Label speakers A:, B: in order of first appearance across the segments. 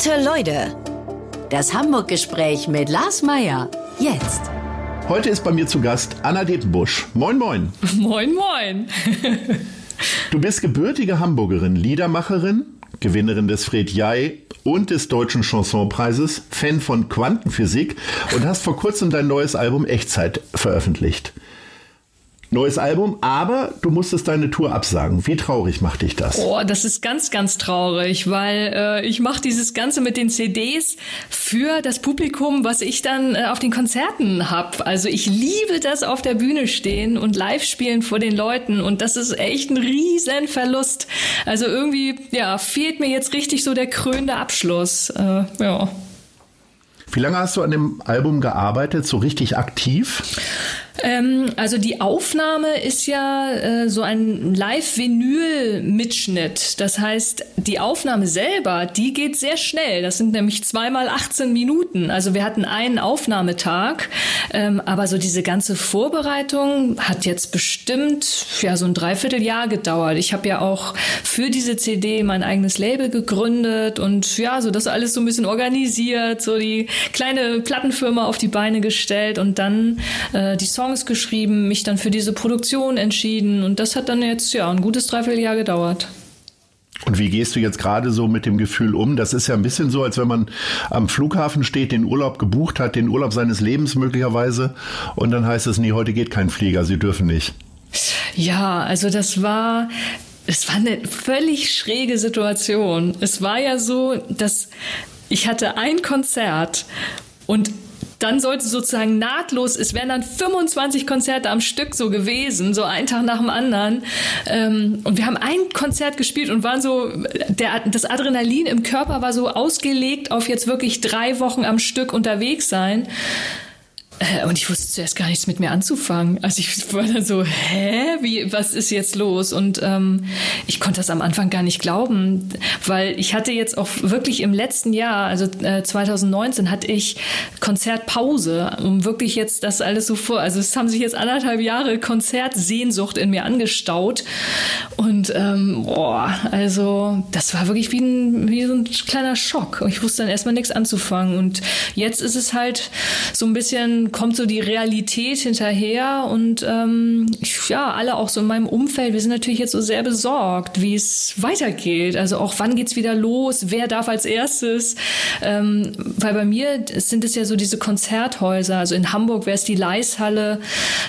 A: Gute Leute. Das Hamburg-Gespräch mit Lars Meier. Jetzt.
B: Heute ist bei mir zu Gast Anna Depenbusch. Moin, moin.
C: Moin, moin.
B: du bist gebürtige Hamburgerin, Liedermacherin, Gewinnerin des Fred Jai und des Deutschen Chansonpreises, Fan von Quantenphysik und hast vor kurzem dein neues Album Echtzeit veröffentlicht. Neues Album, aber du musstest deine Tour absagen. Wie traurig macht dich das?
C: Oh, das ist ganz, ganz traurig, weil äh, ich mache dieses Ganze mit den CDs für das Publikum, was ich dann äh, auf den Konzerten hab. Also ich liebe das auf der Bühne stehen und live spielen vor den Leuten und das ist echt ein riesen Verlust. Also irgendwie, ja, fehlt mir jetzt richtig so der krönende Abschluss. Äh, ja.
B: Wie lange hast du an dem Album gearbeitet, so richtig aktiv?
C: Ähm, also die Aufnahme ist ja äh, so ein Live-Vinyl-Mitschnitt. Das heißt, die Aufnahme selber, die geht sehr schnell. Das sind nämlich zweimal 18 Minuten. Also wir hatten einen Aufnahmetag, ähm, aber so diese ganze Vorbereitung hat jetzt bestimmt ja so ein Dreivierteljahr gedauert. Ich habe ja auch für diese CD mein eigenes Label gegründet und ja, so das alles so ein bisschen organisiert, so die kleine Plattenfirma auf die Beine gestellt und dann äh, die Songs Songs geschrieben, mich dann für diese Produktion entschieden und das hat dann jetzt ja ein gutes Dreivierteljahr gedauert.
B: Und wie gehst du jetzt gerade so mit dem Gefühl um? Das ist ja ein bisschen so, als wenn man am Flughafen steht, den Urlaub gebucht hat, den Urlaub seines Lebens möglicherweise, und dann heißt es, nee, heute geht kein Flieger, Sie dürfen nicht.
C: Ja, also das war, es war eine völlig schräge Situation. Es war ja so, dass ich hatte ein Konzert und dann sollte sozusagen nahtlos, es wären dann 25 Konzerte am Stück so gewesen, so ein Tag nach dem anderen. Ähm, und wir haben ein Konzert gespielt und waren so, der, das Adrenalin im Körper war so ausgelegt auf jetzt wirklich drei Wochen am Stück unterwegs sein. Äh, und ich wusste zuerst gar nichts mit mir anzufangen. Also ich war dann so, hä, wie, was ist jetzt los? Und ähm, ich konnte das am Anfang gar nicht glauben, weil ich hatte jetzt auch wirklich im letzten Jahr, also äh, 2019, hatte ich Konzertpause, um wirklich jetzt das alles so vor. Also es haben sich jetzt anderthalb Jahre Konzertsehnsucht in mir angestaut. Und ähm, boah, also das war wirklich wie, ein, wie so ein kleiner Schock. Und ich wusste dann erstmal nichts anzufangen. Und jetzt ist es halt so ein bisschen kommt so die Realität hinterher und ähm, ja, alle auch so in meinem Umfeld, wir sind natürlich jetzt so sehr besorgt, wie es weitergeht. Also auch wann geht's wieder los, wer darf als erstes? Ähm, weil bei mir sind es ja so diese Konzerthäuser. Also in Hamburg wäre es die Leishalle.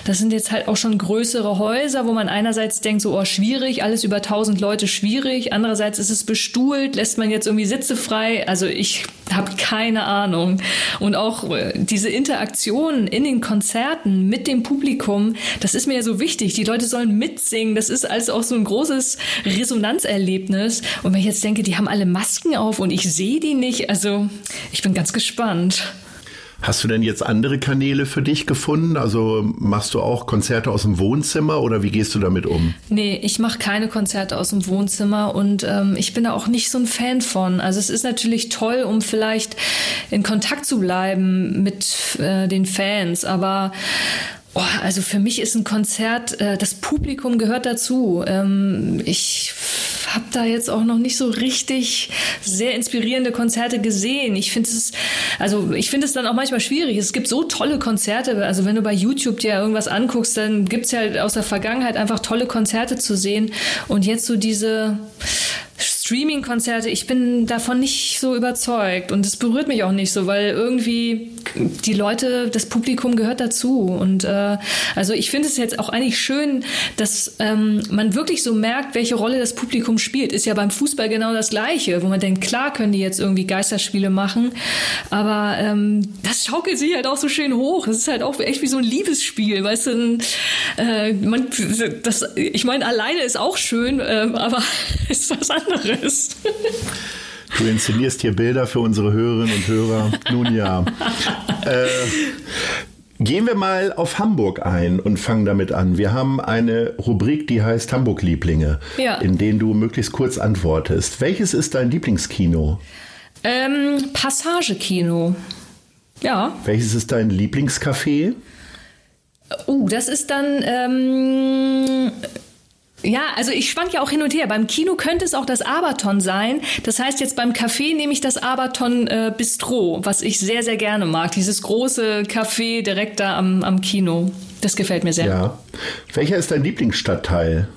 C: Das sind jetzt halt auch schon größere Häuser, wo man einerseits denkt, so, oh, schwierig, alles über 1000 Leute schwierig. Andererseits ist es bestuhlt, lässt man jetzt irgendwie Sitze frei. Also ich habe keine Ahnung. Und auch äh, diese Interaktion in den Konzerten mit dem Publikum, das ist mir ja so wichtig. Die Leute sollen mitsingen. Das ist also auch so ein großes Resonanzerlebnis. Und wenn ich jetzt denke, die haben alle Masken auf und ich sehe die nicht, also ich bin ganz gespannt.
B: Hast du denn jetzt andere Kanäle für dich gefunden? Also machst du auch Konzerte aus dem Wohnzimmer oder wie gehst du damit um?
C: Nee, ich mache keine Konzerte aus dem Wohnzimmer und ähm, ich bin da auch nicht so ein Fan von. Also es ist natürlich toll, um vielleicht in Kontakt zu bleiben mit äh, den Fans, aber Oh, also für mich ist ein Konzert, äh, das Publikum gehört dazu. Ähm, ich habe da jetzt auch noch nicht so richtig sehr inspirierende Konzerte gesehen. Ich finde es, also ich finde es dann auch manchmal schwierig. Es gibt so tolle Konzerte. Also wenn du bei YouTube dir irgendwas anguckst, dann gibt es ja aus der Vergangenheit einfach tolle Konzerte zu sehen. Und jetzt so diese Streaming-Konzerte, ich bin davon nicht so überzeugt und es berührt mich auch nicht so, weil irgendwie die Leute, das Publikum gehört dazu und äh, also ich finde es jetzt auch eigentlich schön, dass ähm, man wirklich so merkt, welche Rolle das Publikum spielt. Ist ja beim Fußball genau das Gleiche, wo man denkt, klar können die jetzt irgendwie Geisterspiele machen, aber ähm, das schaukelt sich halt auch so schön hoch. Es ist halt auch echt wie so ein Liebesspiel, weißt du? Äh, man, das, ich meine, alleine ist auch schön, äh, aber ist was anderes ist.
B: Du inszenierst hier Bilder für unsere Hörerinnen und Hörer. Nun ja. Äh, Gehen wir mal auf Hamburg ein und fangen damit an. Wir haben eine Rubrik, die heißt Hamburg-Lieblinge, ja. in denen du möglichst kurz antwortest. Welches ist dein Lieblingskino?
C: Ähm, Passagekino. Ja.
B: Welches ist dein Lieblingscafé?
C: Uh, das ist dann ähm, Ja, also ich schwank ja auch hin und her. Beim Kino könnte es auch das Aberton sein. Das heißt, jetzt beim Café nehme ich das Aberton äh, Bistro, was ich sehr, sehr gerne mag. Dieses große Café direkt da am, am Kino. Das gefällt mir sehr.
B: Ja. Welcher ist dein Lieblingsstadtteil?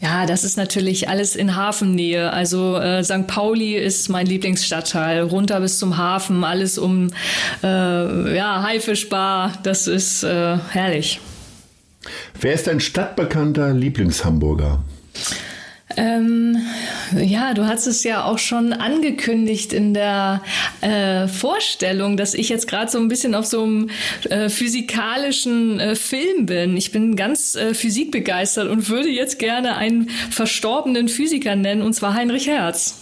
C: Ja, das ist natürlich alles in Hafennähe. Also äh, St. Pauli ist mein Lieblingsstadtteil. Runter bis zum Hafen, alles um äh, ja, Haifischbar. Das ist äh, herrlich.
B: Wer ist dein stadtbekannter Lieblingshamburger?
C: Ähm, ja, du hast es ja auch schon angekündigt in der äh, Vorstellung, dass ich jetzt gerade so ein bisschen auf so einem äh, physikalischen äh, Film bin. Ich bin ganz äh, physikbegeistert und würde jetzt gerne einen verstorbenen Physiker nennen, und zwar Heinrich Herz.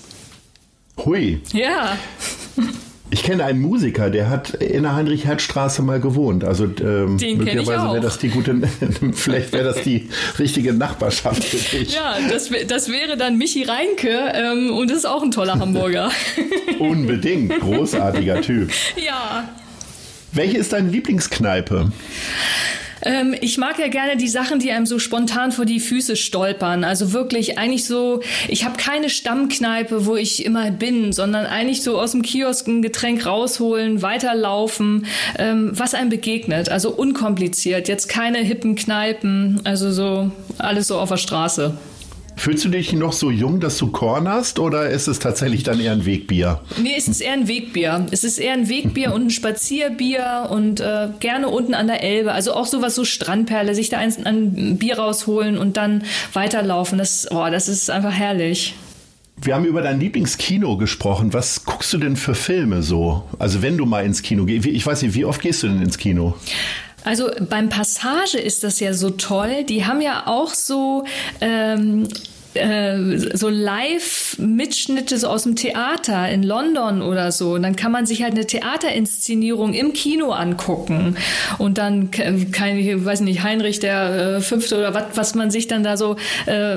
B: Hui.
C: Ja.
B: Ich kenne einen Musiker, der hat in der Heinrich-Herz-Straße mal gewohnt. Also ähm, möglicherweise wäre das die gute, vielleicht wäre das die richtige Nachbarschaft für dich.
C: Ja, das, das wäre dann Michi Reinke ähm, und das ist auch ein toller Hamburger.
B: Unbedingt, großartiger Typ.
C: ja.
B: Welche ist deine Lieblingskneipe?
C: Ähm, ich mag ja gerne die Sachen, die einem so spontan vor die Füße stolpern. Also wirklich eigentlich so, ich habe keine Stammkneipe, wo ich immer bin, sondern eigentlich so aus dem Kiosk ein Getränk rausholen, weiterlaufen, ähm, was einem begegnet. Also unkompliziert, jetzt keine hippen Kneipen, also so alles so auf der Straße.
B: Fühlst du dich noch so jung, dass du cornerst oder ist es tatsächlich dann eher ein Wegbier?
C: Nee, es ist eher ein Wegbier. Es ist eher ein Wegbier und ein Spazierbier und äh, gerne unten an der Elbe. Also auch sowas so Strandperle, sich da ein, ein Bier rausholen und dann weiterlaufen. Das, oh, das ist einfach herrlich.
B: Wir haben über dein Lieblingskino gesprochen. Was guckst du denn für Filme so? Also wenn du mal ins Kino gehst, ich weiß nicht, wie oft gehst du denn ins Kino?
C: Also beim Passage ist das ja so toll. Die haben ja auch so ähm, äh, so Live-Mitschnitte so aus dem Theater in London oder so. Und dann kann man sich halt eine Theaterinszenierung im Kino angucken. Und dann, kein, ich weiß nicht, Heinrich der äh, Fünfte oder was, was man sich dann da so äh,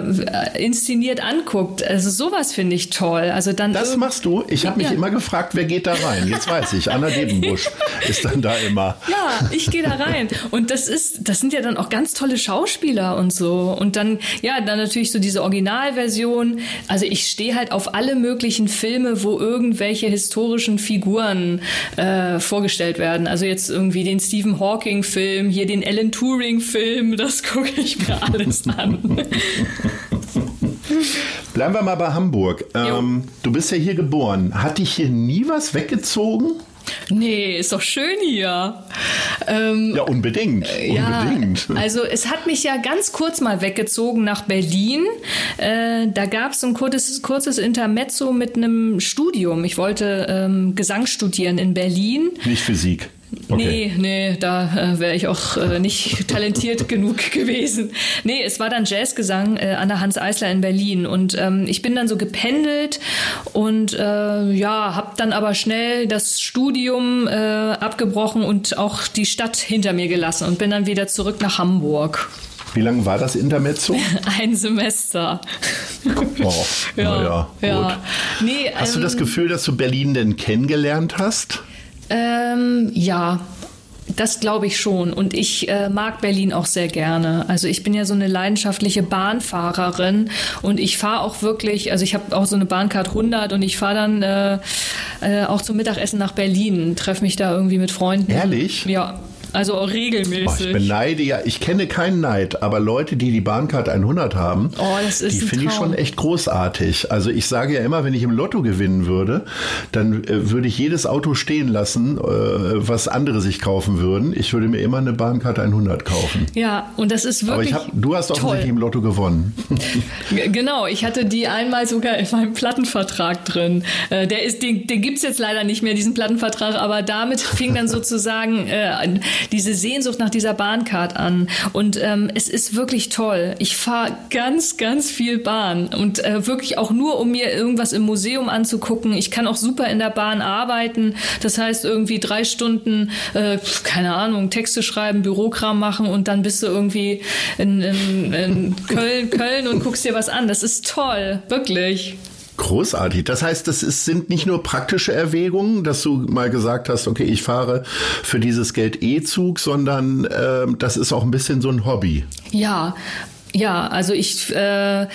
C: inszeniert anguckt. Also sowas finde ich toll. Also dann
B: Das machst du? Ich habe mich
C: Ja.
B: immer gefragt, wer geht da rein? Jetzt weiß ich, Anna Debenbusch ist dann da immer.
C: Ja, ich gehe da rein. Und das ist, das sind ja dann auch ganz tolle Schauspieler und so. Und dann, ja, dann natürlich so diese Originalversion. Also ich stehe halt auf alle möglichen Filme, wo irgendwelche historischen Figuren äh, vorgestellt werden. Also jetzt irgendwie den Stephen Hawking-Film, hier den Alan Turing-Film, das gucke ich mir alles an.
B: Bleiben wir mal bei Hamburg. Ähm, du bist ja hier geboren. Hat dich hier nie was weggezogen?
C: Nee, ist doch schön hier. Ähm,
B: Ja, unbedingt.
C: Ja,
B: unbedingt.
C: also es hat mich ja ganz kurz mal weggezogen nach Berlin. Äh, da gab es ein kurzes, kurzes Intermezzo mit einem Studium. Ich wollte ähm, Gesang studieren in Berlin.
B: Nicht Physik.
C: Nee, nee, da äh, wäre ich auch äh, nicht talentiert genug gewesen. Nee, es war dann Jazzgesang äh, an der Hans Eisler in Berlin und ähm, ich bin dann so gependelt und äh, ja, habe dann aber schnell das Studium äh, abgebrochen und auch die Stadt hinter mir gelassen und bin dann wieder zurück nach Hamburg.
B: Wie lange war das Intermezzo?
C: Ein Semester.
B: Oh,
C: ja,
B: naja,
C: ja.
B: gut.
C: Nee,
B: Hast du
C: ähm,
B: das Gefühl, dass du Berlin denn kennengelernt hast?
C: Ähm, ja, das glaube ich schon. Und ich äh, mag Berlin auch sehr gerne. Also ich bin ja so eine leidenschaftliche Bahnfahrerin und ich fahre auch wirklich, also ich habe auch so eine Bahncard 100 und ich fahre dann äh, äh, auch zum Mittagessen nach Berlin, treffe mich da irgendwie mit Freunden.
B: Ehrlich?
C: Ja, also auch
B: Oh,
C: regelmäßig.
B: ich beneide ja, ich kenne keinen Neid, aber Leute, die die Bahncard 100 haben,
C: Oh,
B: die finde ich schon echt großartig. Also ich sage ja immer, wenn ich im Lotto gewinnen würde, dann äh, würde ich jedes Auto stehen lassen, äh, was andere sich kaufen würden. Ich würde mir immer eine Bahncard 100 kaufen.
C: ja, und das ist
B: Aber
C: wirklich
B: ich hab, du hast offensichtlich im Lotto gewonnen.
C: Genau, ich hatte die einmal sogar in meinem Plattenvertrag drin. Äh, der ist, den, den gibt's jetzt leider nicht mehr, diesen Plattenvertrag, aber damit fing dann sozusagen äh, diese Sehnsucht nach dieser Bahncard an. Und ähm, es ist wirklich toll. Ich fahre ganz, ganz viel Bahn und äh, wirklich auch nur, um mir irgendwas im Museum anzugucken. Ich kann auch super in der Bahn arbeiten. Das heißt, irgendwie drei Stunden, äh, keine Ahnung, Texte schreiben, Bürokram machen und dann bist du irgendwie in, in, in Köln, Köln und guckst dir was an. Das ist toll, wirklich.
B: Großartig. Das heißt, das ist, sind nicht nur praktische Erwägungen, dass du mal gesagt hast, okay, ich fahre für dieses Geld E-Zug, sondern ähm, das ist auch ein bisschen so ein Hobby.
C: Ja. Ja, also ich, äh, äh,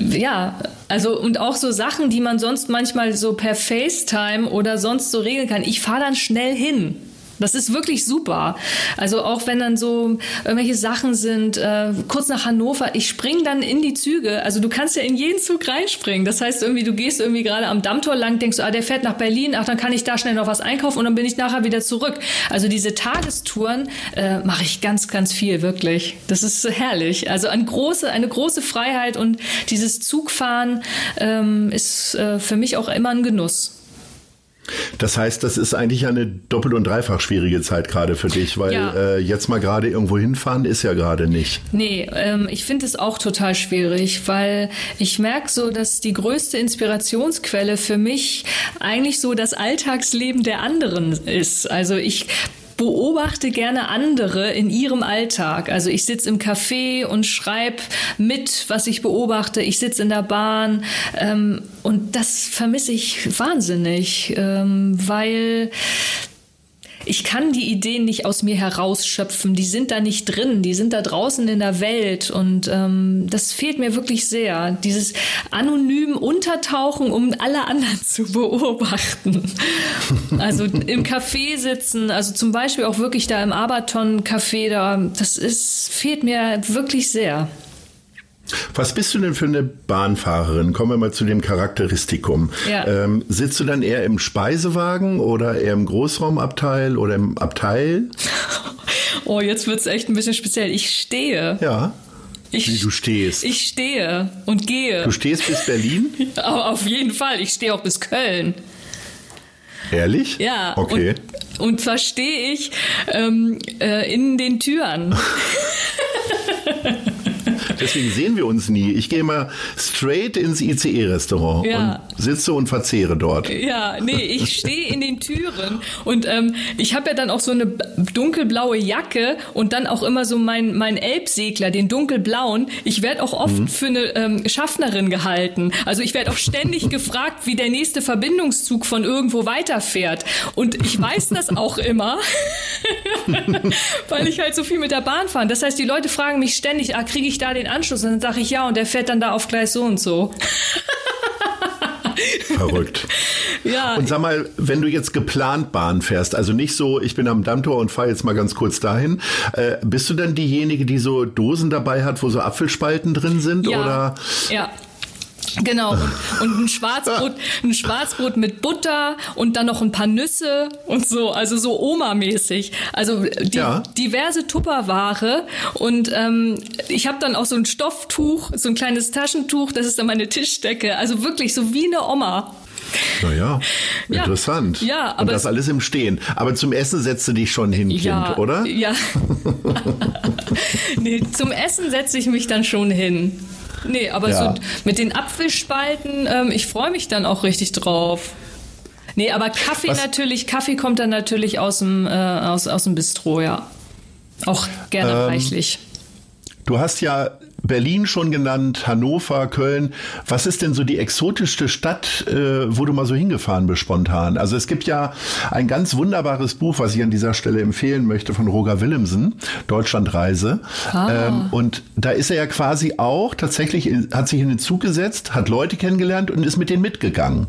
C: ja, also und auch so Sachen, die man sonst manchmal so per FaceTime oder sonst so regeln kann. Ich fahre dann schnell hin. Das ist wirklich super. Also auch wenn dann so irgendwelche Sachen sind, äh, kurz nach Hannover, ich spring dann in die Züge. Also du kannst ja in jeden Zug reinspringen. Das heißt irgendwie, du gehst irgendwie gerade am Dammtor lang, denkst ah, der fährt nach Berlin, ach, dann kann ich da schnell noch was einkaufen und dann bin ich nachher wieder zurück. Also diese Tagestouren äh, mache ich ganz, ganz viel, wirklich. Das ist herrlich. Also eine große, eine große Freiheit und dieses Zugfahren ähm, ist äh, für mich auch immer ein Genuss.
B: Das heißt, das ist eigentlich eine doppelt und dreifach schwierige Zeit gerade für dich, weil ja. äh, jetzt mal gerade irgendwo hinfahren ist ja gerade nicht.
C: Nee, ähm, ich finde es auch total schwierig, weil ich merke so, dass die größte Inspirationsquelle für mich eigentlich so das Alltagsleben der anderen ist. Also ich beobachte gerne andere in ihrem Alltag. Also ich sitze im Café und schreibe mit, was ich beobachte. Ich sitze in der Bahn ähm, und das vermisse ich wahnsinnig, ähm, weil ich kann die Ideen nicht aus mir herausschöpfen. Die sind da nicht drin, die sind da draußen in der Welt und ähm, das fehlt mir wirklich sehr. Dieses anonym Untertauchen, um alle anderen zu beobachten. Also im Café sitzen, also zum Beispiel auch wirklich da im Abaton-Café, da, das ist, fehlt mir wirklich sehr.
B: Was bist du denn für eine Bahnfahrerin? Kommen wir mal zu dem Charakteristikum. Ja. Ähm, sitzt du dann eher im Speisewagen oder eher im Großraumabteil oder im Abteil?
C: Oh, jetzt wird es echt ein bisschen speziell. Ich stehe.
B: Ja.
C: Ich,
B: Wie du stehst.
C: Ich stehe und gehe.
B: Du stehst bis Berlin?
C: Auf jeden Fall. Ich stehe auch bis Köln.
B: Ehrlich?
C: Ja.
B: Okay.
C: Und, und zwar stehe ich ähm, äh, in den Türen.
B: Deswegen sehen wir uns nie. Ich gehe mal straight ins ICE-Restaurant ja. und sitze und verzehre dort.
C: Ja, nee, ich stehe in den Türen und ähm, ich habe ja dann auch so eine dunkelblaue Jacke und dann auch immer so mein, mein Elbsegler, den dunkelblauen. Ich werde auch oft mhm. für eine ähm, Schaffnerin gehalten. Also ich werde auch ständig gefragt, wie der nächste Verbindungszug von irgendwo weiterfährt. Und ich weiß das auch immer, weil ich halt so viel mit der Bahn fahre. Das heißt, die Leute fragen mich ständig, ah, kriege ich da den Anschluss? Und dann sage ich ja und der fährt dann da auf Gleis so und so.
B: Verrückt. ja. Und sag mal, wenn du jetzt geplant Bahn fährst, also nicht so, ich bin am Dammtor und fahre jetzt mal ganz kurz dahin, äh, bist du dann diejenige, die so Dosen dabei hat, wo so Apfelspalten drin sind?
C: Ja.
B: Oder?
C: Ja. Genau, und, und, ein Schwarzbrot, ein Schwarzbrot mit Butter und dann noch ein paar Nüsse und so, also so Oma-mäßig. Also die, ja. diverse Tupperware und ähm, ich habe dann auch so ein Stofftuch, so ein kleines Taschentuch, das ist dann meine Tischdecke. Also wirklich so wie eine Oma.
B: Naja, ja, interessant.
C: Ja,
B: aber Und das alles im Stehen. Aber zum Essen setzt du dich schon hin, ja, Kind, oder?
C: Ja. nee, zum Essen setze ich mich dann schon hin. Nee, aber ja. so mit den Apfelspalten, ähm, ich freue mich dann auch richtig drauf. Nee, aber Kaffee Was? natürlich, Kaffee kommt dann natürlich aus dem, äh, aus, aus dem Bistro, ja. Auch gerne ähm, reichlich.
B: Du hast ja Berlin schon genannt, Hannover, Köln. Was ist denn so die exotischste Stadt, äh, wo du mal so hingefahren bist spontan? Also es gibt ja ein ganz wunderbares Buch, was ich an dieser Stelle empfehlen möchte von Roger Willemsen, Deutschlandreise. Ah. Ähm, und da ist er ja quasi auch tatsächlich, in, hat sich in den Zug gesetzt, hat Leute kennengelernt und ist mit denen mitgegangen.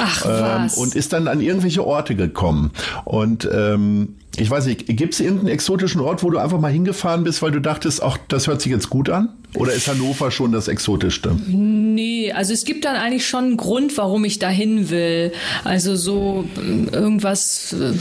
C: Ach ähm, was.
B: Und ist dann an irgendwelche Orte gekommen. Und ähm, ich weiß nicht, gibt es irgendeinen exotischen Ort, wo du einfach mal hingefahren bist, weil du dachtest, ach, das hört sich jetzt gut an? Oder ist Hannover schon das Exotischste?
C: Nee, also es gibt dann eigentlich schon einen Grund, warum ich dahin will. Also so ähm, irgendwas, äh,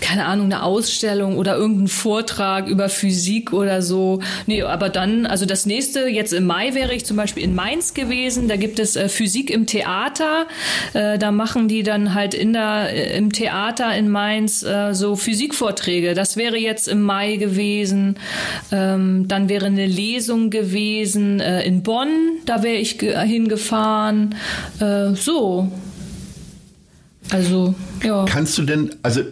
C: keine Ahnung, eine Ausstellung oder irgendein Vortrag über Physik oder so. Nee, aber dann, also das nächste, jetzt im Mai wäre ich zum Beispiel in Mainz gewesen. Da gibt es äh, Physik im Theater. Äh, da machen die dann halt in der, äh, im Theater in Mainz äh, so Physikvorträge. Das wäre jetzt im Mai gewesen. Ähm, dann wäre eine Lesung gewesen gewesen äh, in Bonn, da wäre ich hingefahren. Äh, so. Also, ja.
B: Kannst du denn, also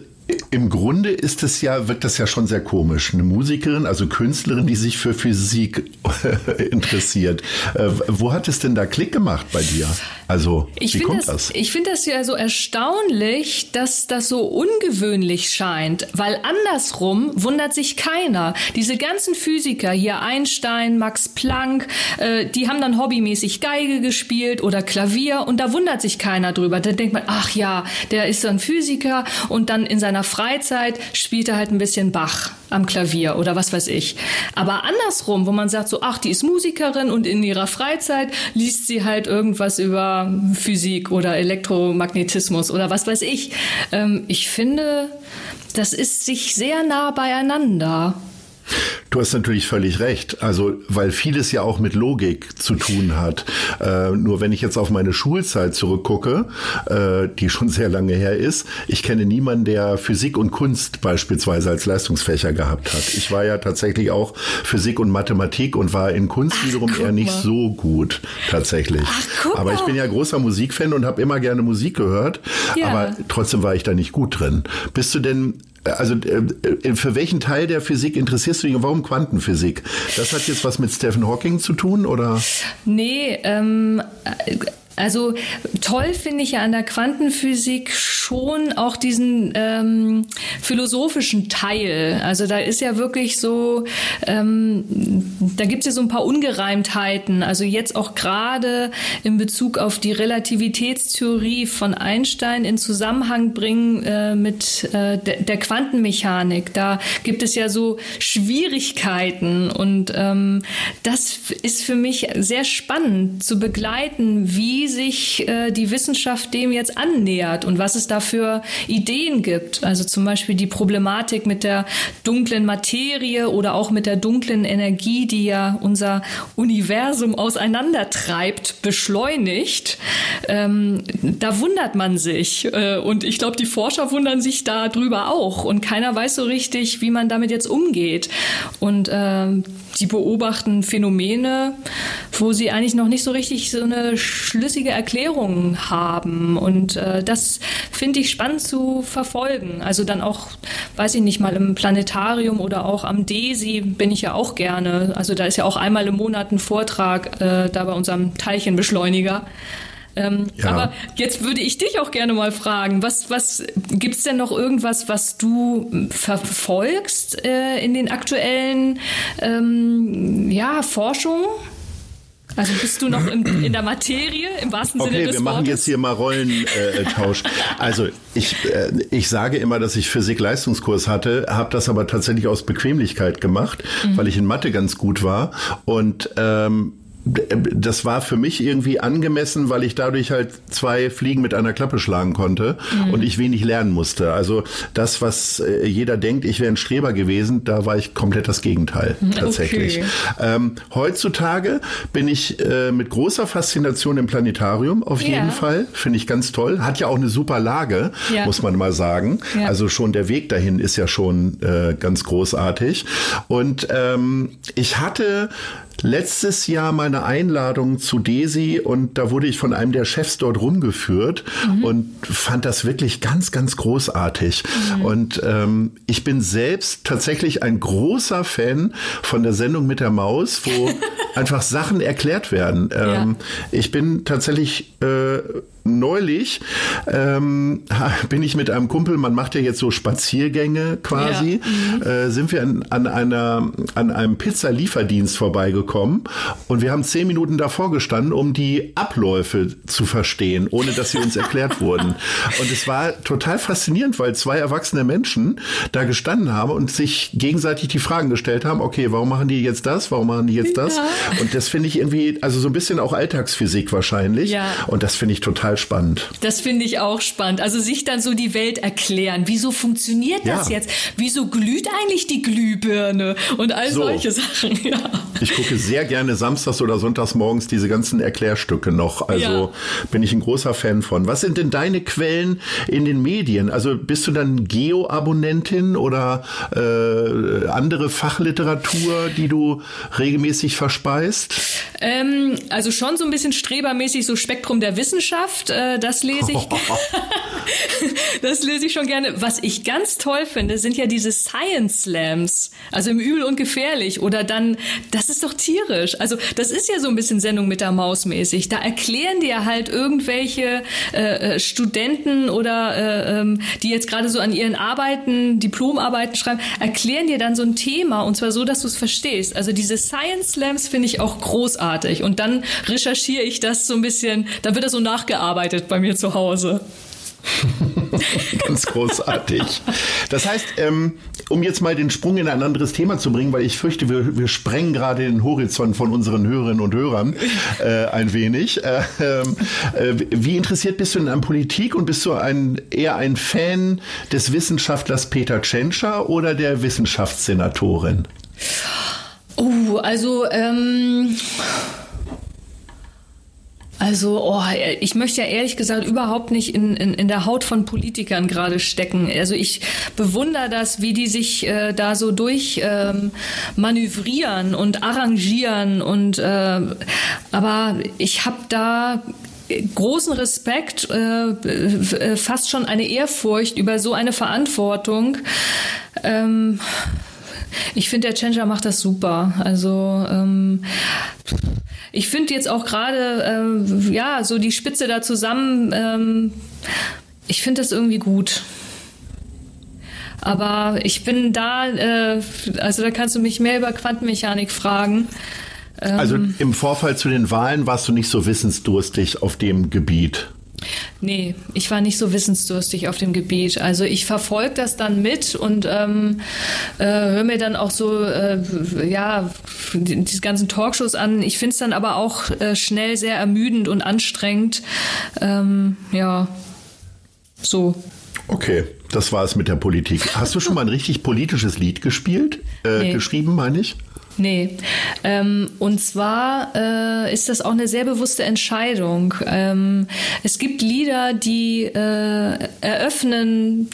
B: im Grunde ist es ja, wirkt das ja schon sehr komisch. Eine Musikerin, also Künstlerin, die sich für Physik interessiert. Äh, wo hat es denn da Klick gemacht bei dir? Also,
C: ich
B: wie kommt
C: das,
B: das?
C: Ich finde das ja so erstaunlich, dass das so ungewöhnlich scheint, weil andersrum wundert sich keiner. Diese ganzen Physiker hier, Einstein, Max Planck, äh, die haben dann hobbymäßig Geige gespielt oder Klavier und da wundert sich keiner drüber. Da denkt man, ach ja, der ist so ein Physiker und dann in seiner Freizeit spielt er halt ein bisschen Bach am Klavier oder was weiß ich. Aber andersrum, wo man sagt so, ach, die ist Musikerin und in ihrer Freizeit liest sie halt irgendwas über Physik oder Elektromagnetismus oder was weiß ich. Ähm, ich finde, das ist sich sehr nah beieinander.
B: Du hast natürlich völlig recht. Also, weil vieles ja auch mit Logik zu tun hat. Äh, nur wenn ich jetzt auf meine Schulzeit zurückgucke, äh, die schon sehr lange her ist, ich kenne niemanden, der Physik und Kunst beispielsweise als Leistungsfächer gehabt hat. Ich war ja tatsächlich auch Physik und Mathematik und war in Kunst Ach, wiederum eher nicht so gut, tatsächlich. Ach, aber ich bin ja großer Musikfan und habe immer gerne Musik gehört. Ja. Aber trotzdem war ich da nicht gut drin. Bist du denn also äh, äh, für welchen Teil der Physik interessierst du dich? Warum Quantenphysik? Das hat jetzt was mit Stephen Hawking zu tun, oder?
C: Nee, ähm, also toll finde ich ja an der Quantenphysik schon auch diesen ähm, philosophischen Teil. Also da ist ja wirklich so, ähm, da gibt es ja so ein paar Ungereimtheiten. Also jetzt auch gerade in Bezug auf die Relativitätstheorie von Einstein in Zusammenhang bringen äh, mit äh, der, der Quantenmechanik. Da gibt es ja so Schwierigkeiten und ähm, das ist für mich sehr spannend zu begleiten, wie sich äh, die Wissenschaft dem jetzt annähert und was es da für Ideen gibt. Also zum Beispiel die Problematik mit der dunklen Materie oder auch mit der dunklen Energie, die ja unser Universum auseinandertreibt, beschleunigt. Ähm, da wundert man sich. Äh, und ich glaube, die Forscher wundern sich darüber auch. Und keiner weiß so richtig, wie man damit jetzt umgeht. Und äh, die beobachten Phänomene, wo sie eigentlich noch nicht so richtig so eine schlüssige Erklärung haben. Und äh, das finde ich spannend zu verfolgen. Also dann auch, weiß ich nicht mal, im Planetarium oder auch am DESI bin ich ja auch gerne. Also da ist ja auch einmal im Monat ein Vortrag äh, da bei unserem Teilchenbeschleuniger. Ähm, ja. Aber jetzt würde ich dich auch gerne mal fragen, was, was gibt es denn noch irgendwas, was du verfolgst äh, in den aktuellen ähm, ja, Forschungen? Also bist du noch im, in der Materie im wahrsten
B: okay,
C: Sinne des
B: Wortes? Okay, wir machen jetzt hier mal Rollentausch. also ich, äh, ich sage immer, dass ich Physik-Leistungskurs hatte, habe das aber tatsächlich aus Bequemlichkeit gemacht, mhm. weil ich in Mathe ganz gut war und ähm, das war für mich irgendwie angemessen, weil ich dadurch halt zwei Fliegen mit einer Klappe schlagen konnte mhm. und ich wenig lernen musste. Also das, was äh, jeder denkt, ich wäre ein Streber gewesen, da war ich komplett das Gegenteil mhm, tatsächlich. Okay. Ähm, heutzutage bin ich äh, mit großer Faszination im Planetarium, auf ja. jeden Fall. Finde ich ganz toll. Hat ja auch eine super Lage, ja. muss man mal sagen. Ja. Also schon der Weg dahin ist ja schon äh, ganz großartig. Und ähm, ich hatte letztes Jahr meine Einladung zu Desi und da wurde ich von einem der Chefs dort rumgeführt mhm. und fand das wirklich ganz, ganz großartig. Mhm. Und ähm, ich bin selbst tatsächlich ein großer Fan von der Sendung mit der Maus, wo einfach Sachen erklärt werden. Ähm, ja. Ich bin tatsächlich äh, neulich ähm, bin ich mit einem Kumpel, man macht ja jetzt so Spaziergänge quasi, ja. mhm. äh, sind wir an, an, einer, an einem Pizzalieferdienst vorbeigekommen und wir haben zehn Minuten davor gestanden, um die Abläufe zu verstehen, ohne dass sie uns erklärt wurden. Und es war total faszinierend, weil zwei erwachsene Menschen da gestanden haben und sich gegenseitig die Fragen gestellt haben, okay, warum machen die jetzt das, warum machen die jetzt das? Ja. Und das finde ich irgendwie, also so ein bisschen auch Alltagsphysik wahrscheinlich. Ja. Und das finde ich total spannend.
C: Das finde ich auch spannend. Also sich dann so die Welt erklären. Wieso funktioniert das ja. jetzt? Wieso glüht eigentlich die Glühbirne? Und all so. solche Sachen. Ja.
B: Ich gucke sehr gerne samstags oder sonntags morgens diese ganzen Erklärstücke noch. Also ja. bin ich ein großer Fan von. Was sind denn deine Quellen in den Medien? Also bist du dann Geo-Abonnentin oder äh, andere Fachliteratur, die du regelmäßig verspeist?
C: Ähm, also schon so ein bisschen strebermäßig so Spektrum der Wissenschaft. Äh, das lese ich. das lese ich schon gerne. Was ich ganz toll finde, sind ja diese Science Slams. Also im Übel und Gefährlich. Oder dann, das ist doch tierisch. Also das ist ja so ein bisschen Sendung mit der Maus mäßig. Da erklären dir halt irgendwelche äh, äh, Studenten oder äh, ähm, die jetzt gerade so an ihren Arbeiten, Diplomarbeiten schreiben, erklären dir dann so ein Thema und zwar so, dass du es verstehst. Also diese Science Slams finde ich auch großartig. Und dann recherchiere ich das so ein bisschen, dann wird das so nachgearbeitet bei mir zu Hause.
B: Ganz großartig. Das heißt, ähm, um jetzt mal den Sprung in ein anderes Thema zu bringen, weil ich fürchte, wir, wir sprengen gerade den Horizont von unseren Hörerinnen und Hörern äh, ein wenig. Äh, äh, wie interessiert bist du denn an Politik und bist du ein, eher ein Fan des Wissenschaftlers Peter Tschentscher oder der Wissenschaftssenatorin?
C: Oh, also ähm, also, oh, ich möchte ja ehrlich gesagt überhaupt nicht in, in, in der Haut von Politikern gerade stecken. Also ich bewundere das, wie die sich äh, da so durch ähm, manövrieren und arrangieren und äh, aber ich habe da großen Respekt, äh, äh, fast schon eine Ehrfurcht über so eine Verantwortung. Ähm, ich finde, der Changer macht das super. Also ähm, ich finde jetzt auch gerade, ähm, ja, so die Spitze da zusammen, ähm, ich finde das irgendwie gut. Aber ich bin da, äh, also da kannst du mich mehr über Quantenmechanik fragen.
B: also im Vorfall zu den Wahlen warst du nicht so wissensdurstig auf dem Gebiet.
C: Nee, ich war nicht so wissensdurstig auf dem Gebiet. Also ich verfolge das dann mit und ähm, äh, höre mir dann auch so, äh, ja, die, die ganzen Talkshows an. Ich finde es dann aber auch äh, schnell sehr ermüdend und anstrengend. Ähm, ja, so.
B: Okay, das war es mit der Politik. Hast du schon mal ein richtig politisches Lied gespielt? Äh, nee. Geschrieben, meine ich?
C: Nee. Ähm, und zwar äh, ist das auch eine sehr bewusste Entscheidung. Ähm, es gibt Lieder, die äh, eröffnen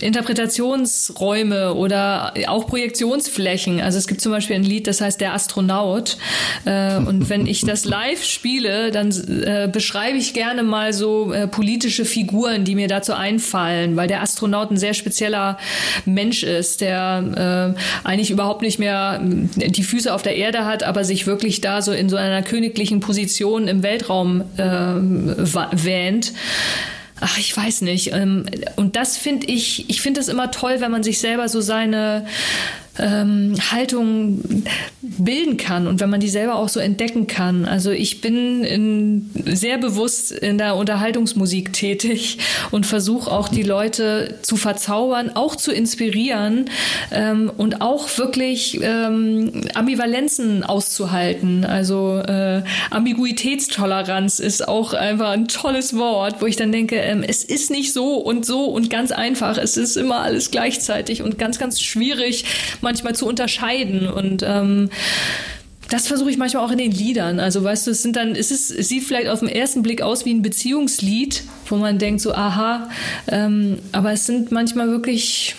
C: Interpretationsräume oder auch Projektionsflächen. Also es gibt zum Beispiel ein Lied, das heißt Der Astronaut. Äh, und wenn ich das live spiele, dann äh, beschreibe ich gerne mal so äh, politische Figuren, die mir dazu einfallen, weil der Astronaut ein sehr spezieller Mensch ist, der äh, eigentlich überhaupt nicht mehr äh, die Füße auf der Erde hat, aber sich wirklich da so in so einer königlichen Position im Weltraum äh, wähnt ach, ich weiß nicht. Ähm, und das finde ich, ich finde es immer toll, wenn man sich selber so seine ähm, Haltung bilden kann und wenn man die selber auch so entdecken kann. Also ich bin in, sehr bewusst in der Unterhaltungsmusik tätig und versuche auch die Leute zu verzaubern, auch zu inspirieren ähm, und auch wirklich ähm, Ambivalenzen auszuhalten. Also äh, Ambiguitätstoleranz ist auch einfach ein tolles Wort, wo ich dann denke, ähm, es ist nicht so und so und ganz einfach. Es ist immer alles gleichzeitig und ganz, ganz schwierig manchmal zu unterscheiden und ähm, das versuche ich manchmal auch in den Liedern. Also weißt du, es sind dann, es ist, es sieht vielleicht auf den ersten Blick aus wie ein Beziehungslied, wo man denkt so, aha, ähm, aber es sind manchmal wirklich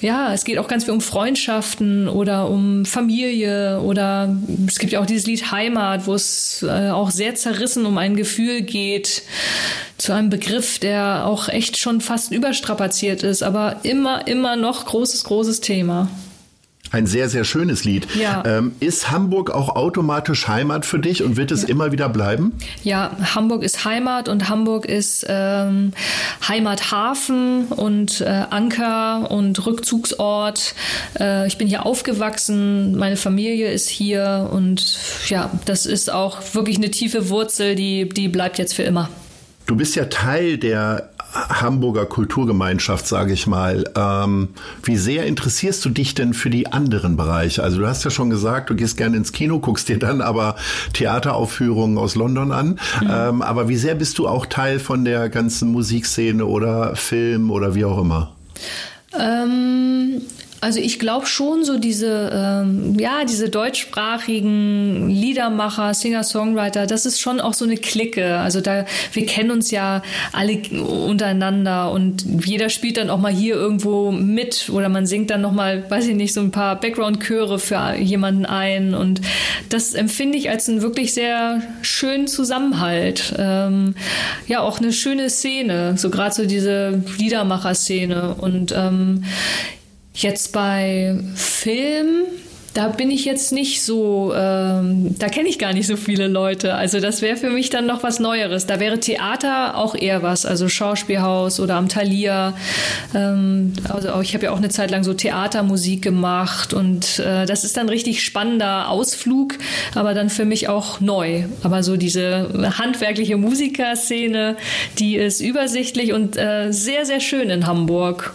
C: ja, es geht auch ganz viel um Freundschaften oder um Familie oder es gibt ja auch dieses Lied Heimat, wo es äh, auch sehr zerrissen um ein Gefühl geht zu einem Begriff, der auch echt schon fast überstrapaziert ist, aber immer, immer noch großes, großes Thema.
B: Ein sehr, sehr schönes Lied. Ja. Ähm, ist Hamburg auch automatisch Heimat für dich und wird es ja. immer wieder bleiben?
C: Ja, Hamburg ist Heimat und Hamburg ist ähm, Heimathafen und äh, Anker und Rückzugsort. Äh, ich bin hier aufgewachsen, meine Familie ist hier und ja, das ist auch wirklich eine tiefe Wurzel, die, die bleibt jetzt für immer.
B: Du bist ja Teil der Hamburger Kulturgemeinschaft, sage ich mal. Ähm, wie sehr interessierst du dich denn für die anderen Bereiche? Also du hast ja schon gesagt, du gehst gerne ins Kino, guckst dir dann aber Theateraufführungen aus London an. Mhm. Ähm, aber wie sehr bist du auch Teil von der ganzen Musikszene oder Film oder wie auch immer?
C: Ähm, Also ich glaube schon so diese, ähm, ja, diese deutschsprachigen Liedermacher, Singer-Songwriter, das ist schon auch so eine Clique. Also da, wir kennen uns ja alle untereinander und jeder spielt dann auch mal hier irgendwo mit oder man singt dann nochmal, weiß ich nicht, so ein paar Background-Chöre für jemanden ein und das empfinde ich als einen wirklich sehr schönen Zusammenhalt. Ähm, ja, auch eine schöne Szene, so gerade so diese Liedermacher-Szene und ähm, Jetzt bei Film, da bin ich jetzt nicht so, ähm, da kenne ich gar nicht so viele Leute. Also das wäre für mich dann noch was Neueres. Da wäre Theater auch eher was, also Schauspielhaus oder am Thalia. Ähm, also ich habe ja auch eine Zeit lang so Theatermusik gemacht und äh, das ist dann richtig spannender Ausflug, aber dann für mich auch neu. Aber so diese handwerkliche Musikerszene, die ist übersichtlich und äh, sehr, sehr schön in Hamburg.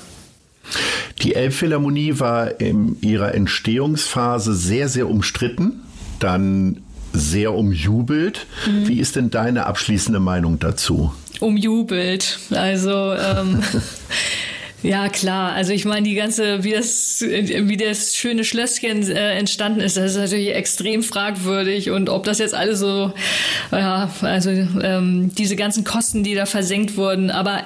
B: Die Elbphilharmonie war in ihrer Entstehungsphase sehr, sehr umstritten, dann sehr umjubelt. Mhm. Wie ist denn deine abschließende Meinung dazu?
C: Umjubelt. Also ähm, Ja, klar. Also ich meine, die ganze, wie das, wie das schöne Schlösschen äh, entstanden ist, das ist natürlich extrem fragwürdig. Und ob das jetzt alles so, ja, also ähm, diese ganzen Kosten, die da versenkt wurden, aber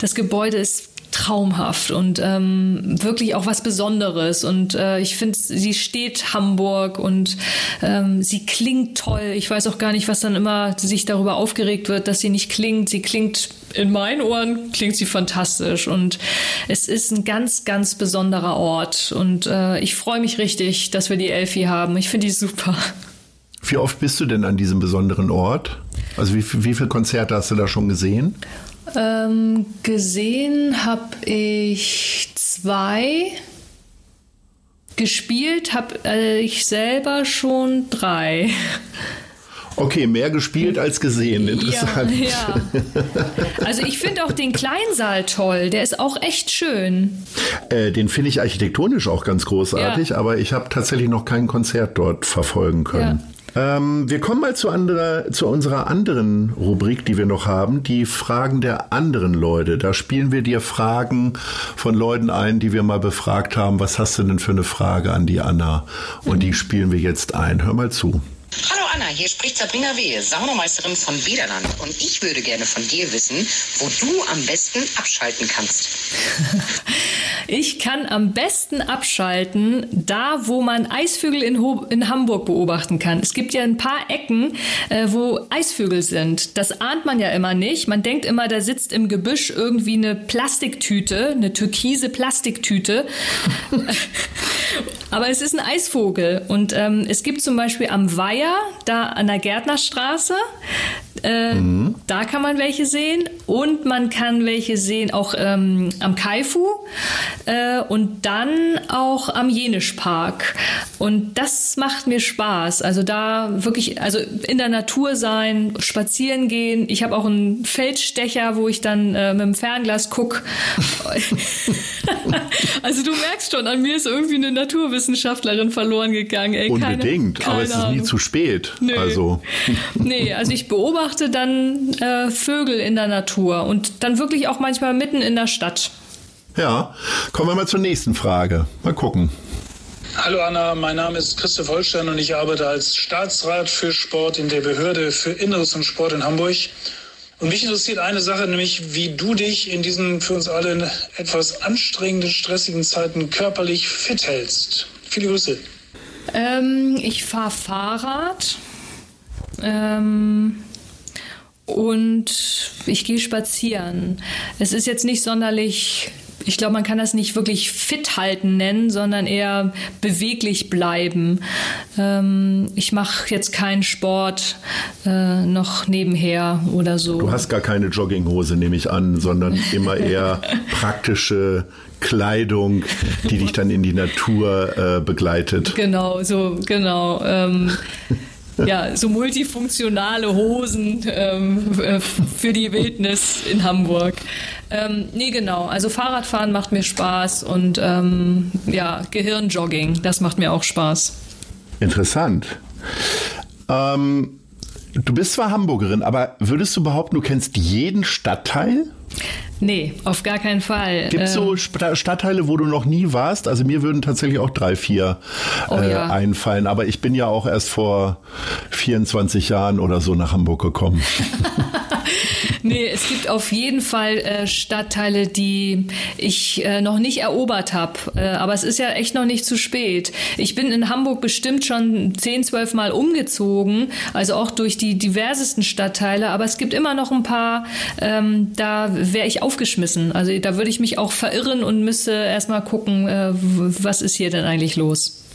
C: das Gebäude ist traumhaft und ähm, wirklich auch was Besonderes. Und äh, ich finde, sie steht Hamburg und ähm, sie klingt toll. Ich weiß auch gar nicht, was dann immer sich darüber aufgeregt wird, dass sie nicht klingt. Sie klingt in meinen Ohren klingt sie fantastisch und es ist ein ganz, ganz besonderer Ort. Und äh, ich freue mich richtig, dass wir die Elfi haben. Ich finde die super.
B: Wie oft bist du denn an diesem besonderen Ort? Also wie, wie viele Konzerte hast du da schon gesehen?
C: Ähm, gesehen habe ich zwei. Gespielt habe äh, ich selber schon drei.
B: Okay, mehr gespielt als gesehen. Interessant. Ja, ja.
C: Also ich finde auch den Kleinsaal toll. Der ist auch echt schön.
B: Äh, den finde ich architektonisch auch ganz großartig, ja. aber ich habe tatsächlich noch kein Konzert dort verfolgen können. Ähm, wir kommen mal zu, anderer, zu unserer anderen Rubrik, die wir noch haben, die Fragen der anderen Leute. Da spielen wir dir Fragen von Leuten ein, die wir mal befragt haben. Was hast du denn für eine Frage an die Anna? Und die spielen wir jetzt ein. Hör mal zu.
D: Hallo Anna, hier spricht Sabrina Wehe, Saunameisterin von Wederland. Und ich würde gerne von dir wissen, wo du am besten abschalten kannst.
C: Ich kann am besten abschalten, da wo man Eisvögel in, Ho in Hamburg beobachten kann. Es gibt ja ein paar Ecken, äh, wo Eisvögel sind. Das ahnt man ja immer nicht. Man denkt immer, da sitzt im Gebüsch irgendwie eine Plastiktüte, eine türkise Plastiktüte. Aber es ist ein Eisvogel. Und ähm, es gibt zum Beispiel am Weiher, da an der Gärtnerstraße, äh, mhm. da kann man welche sehen. Und man kann welche sehen auch ähm, am Kaifu äh, und dann auch am Jenischpark. Und das macht mir Spaß. Also da wirklich, also in der Natur sein, spazieren gehen. Ich habe auch einen Feldstecher, wo ich dann äh, mit dem Fernglas gucke. also du merkst schon, an mir ist irgendwie eine Naturwissenschaftlerin verloren gegangen. Ey,
B: Unbedingt, keine, keine aber es ist nie zu spät.
C: Nee.
B: Also.
C: nee, also ich beobachte dann äh, Vögel in der Natur und dann wirklich auch manchmal mitten in der Stadt.
B: Ja, kommen wir mal zur nächsten Frage. Mal gucken.
E: Hallo Anna, mein Name ist Christoph Holstein und ich arbeite als Staatsrat für Sport in der Behörde für Inneres und Sport in Hamburg. Und mich interessiert eine Sache, nämlich wie du dich in diesen für uns alle etwas anstrengenden, stressigen Zeiten körperlich fit hältst. Viele Grüße.
C: Ähm, ich fahre Fahrrad. Ähm, und ich gehe spazieren. Es ist jetzt nicht sonderlich ich glaube, man kann das nicht wirklich fit halten nennen, sondern eher beweglich bleiben. Ähm, ich mache jetzt keinen Sport äh, noch nebenher oder so.
B: Du hast gar keine Jogginghose, nehme ich an, sondern immer eher praktische Kleidung, die dich dann in die Natur äh, begleitet.
C: Genau, so, genau. Ähm, ja, so multifunktionale Hosen ähm, äh, für die Wildnis in Hamburg. Ähm, nee, genau. Also Fahrradfahren macht mir Spaß und ähm, ja, Gehirnjogging, das macht mir auch Spaß.
B: Interessant. Ähm, Du bist zwar Hamburgerin, aber würdest du behaupten, du kennst jeden Stadtteil?
C: Nee, auf gar keinen Fall.
B: Gibt es so ähm, Stadtteile, wo du noch nie warst? Also mir würden tatsächlich auch drei, vier oh, äh, ja. einfallen. Aber ich bin ja auch erst vor 24 Jahren oder so nach Hamburg gekommen.
C: nee, es gibt auf jeden Fall äh, Stadtteile, die ich äh, noch nicht erobert habe. Äh, aber es ist ja echt noch nicht zu spät. Ich bin in Hamburg bestimmt schon 10, 12 Mal umgezogen, also auch durch die diversesten Stadtteile. Aber es gibt immer noch ein paar, ähm, da wäre ich aufgeschmissen. Also da würde ich mich auch verirren und müsste erstmal gucken, äh, was ist hier denn eigentlich los.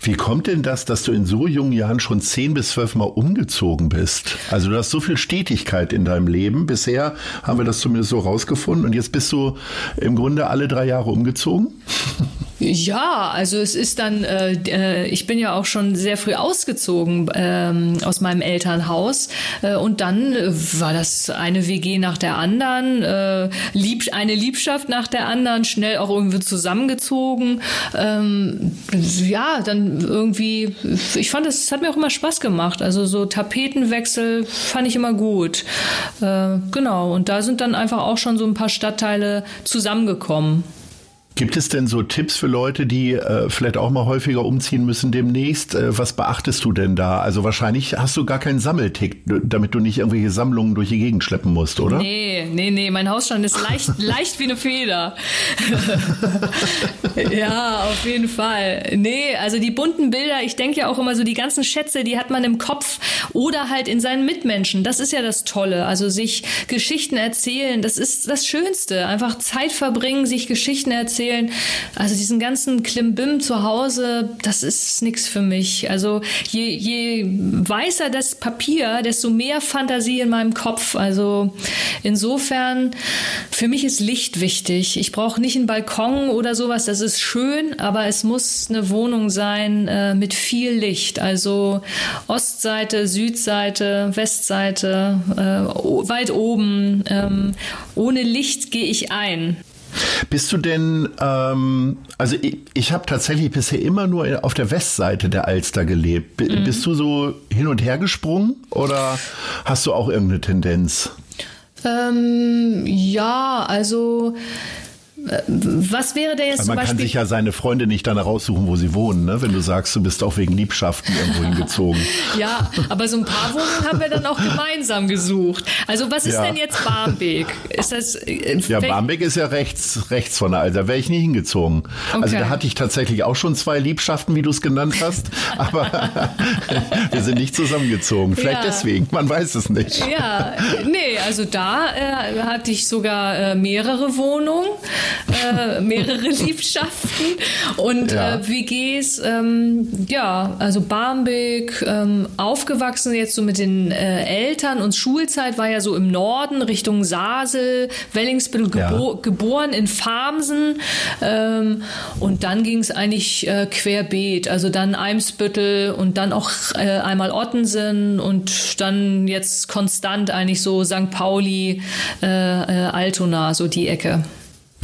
B: Wie kommt denn das, dass du in so jungen Jahren schon zehn bis zwölf Mal umgezogen bist? Also du hast so viel Stetigkeit in deinem Leben. Bisher haben wir das zumindest so rausgefunden. Und jetzt bist du im Grunde alle drei Jahre umgezogen?
C: Ja, also es ist dann, äh, äh, ich bin ja auch schon sehr früh ausgezogen ähm, aus meinem Elternhaus äh, und dann äh, war das eine WG nach der anderen, äh, lieb, eine Liebschaft nach der anderen, schnell auch irgendwie zusammengezogen. Ähm, ja, dann irgendwie, ich fand es hat mir auch immer Spaß gemacht. Also so Tapetenwechsel fand ich immer gut. Äh, genau, und da sind dann einfach auch schon so ein paar Stadtteile zusammengekommen.
B: Gibt es denn so Tipps für Leute, die äh, vielleicht auch mal häufiger umziehen müssen demnächst? Äh, was beachtest du denn da? Also wahrscheinlich hast du gar keinen Sammeltick, damit du nicht irgendwelche Sammlungen durch die Gegend schleppen musst, oder?
C: Nee, nee, nee, mein Hausstand ist leicht, leicht wie eine Feder. ja, auf jeden Fall. Nee, also die bunten Bilder, ich denke ja auch immer so, die ganzen Schätze, die hat man im Kopf oder halt in seinen Mitmenschen. Das ist ja das Tolle. Also sich Geschichten erzählen, das ist das Schönste. Einfach Zeit verbringen, sich Geschichten erzählen erzählen. Also diesen ganzen Klimbim zu Hause, das ist nichts für mich. Also je, je weißer das Papier, desto mehr Fantasie in meinem Kopf. Also insofern, für mich ist Licht wichtig. Ich brauche nicht einen Balkon oder sowas, das ist schön, aber es muss eine Wohnung sein äh, mit viel Licht. Also Ostseite, Südseite, Westseite, äh, weit oben. Ähm, ohne Licht gehe ich ein.
B: Bist du denn, ähm, also ich, ich habe tatsächlich bisher immer nur auf der Westseite der Alster gelebt. B mhm. Bist du so hin und her gesprungen oder hast du auch irgendeine Tendenz?
C: Ähm, ja, also was wäre der jetzt
B: Weil man
C: zum
B: kann sich ja seine Freunde nicht danach aussuchen, wo sie wohnen, ne? wenn du sagst, du bist auch wegen Liebschaften irgendwo hingezogen.
C: ja, aber so ein paar Wohnungen haben wir dann auch gemeinsam gesucht. Also was ist ja. denn jetzt Barmbek? Ist das,
B: äh, ja, Barmbek ist ja rechts, rechts von der Alter. Da wäre ich nie hingezogen. Okay. Also da hatte ich tatsächlich auch schon zwei Liebschaften, wie du es genannt hast, aber wir sind nicht zusammengezogen. Vielleicht ja. deswegen, man weiß es nicht.
C: Ja, nee, also da äh, hatte ich sogar äh, mehrere Wohnungen äh, mehrere Liebschaften und ja. äh, WGs. Ähm, ja, also Barmbek, ähm, aufgewachsen jetzt so mit den äh, Eltern und Schulzeit war ja so im Norden Richtung Sasel, Wellingsbüttel, gebo ja. geboren in Farmsen ähm, und dann ging es eigentlich äh, querbeet, also dann Eimsbüttel und dann auch äh, einmal Ottensen und dann jetzt konstant eigentlich so St. Pauli, äh, Altona, so die Ecke.